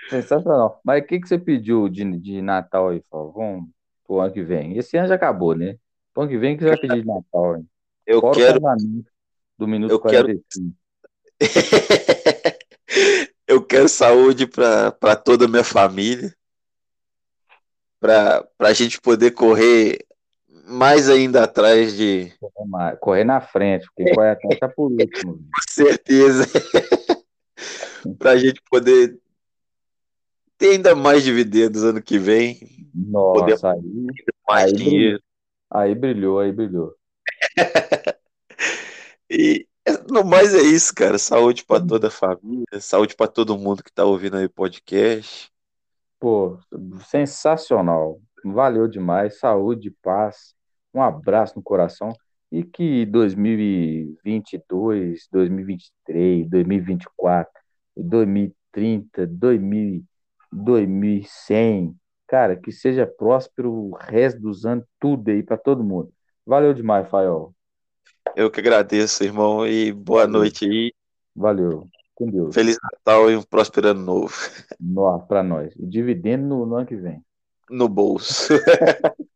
sensacional. Mas o que, que você pediu de, de Natal aí, Fábio? Vamos pro ano que vem. Esse ano já acabou, né? Pro ano que vem que você vai pedir de Natal, hein? Eu Fora quero. Do minuto eu 45. Quero... eu quero saúde para toda a minha família. Para a gente poder correr mais ainda atrás de. Correr na frente, porque correr atrás tá por último. Com certeza. para a gente poder ter ainda mais dividendos ano que vem. Nossa, aí, mais aí dinheiro. Brilhou, aí brilhou, aí brilhou. E no mais é isso, cara. Saúde para toda a família, saúde para todo mundo que tá ouvindo aí o podcast. Pô, sensacional. Valeu demais. Saúde, paz. Um abraço no coração. E que 2022, 2023, 2024, 2030, 2000 2100. Cara, que seja próspero o resto dos anos, tudo aí para todo mundo. Valeu demais, Fael. Eu que agradeço, irmão, e boa Valeu. noite aí. Valeu. Com Deus. Feliz Natal e um próspero ano novo. Para nós. E dividendo no, no ano que vem. No bolso.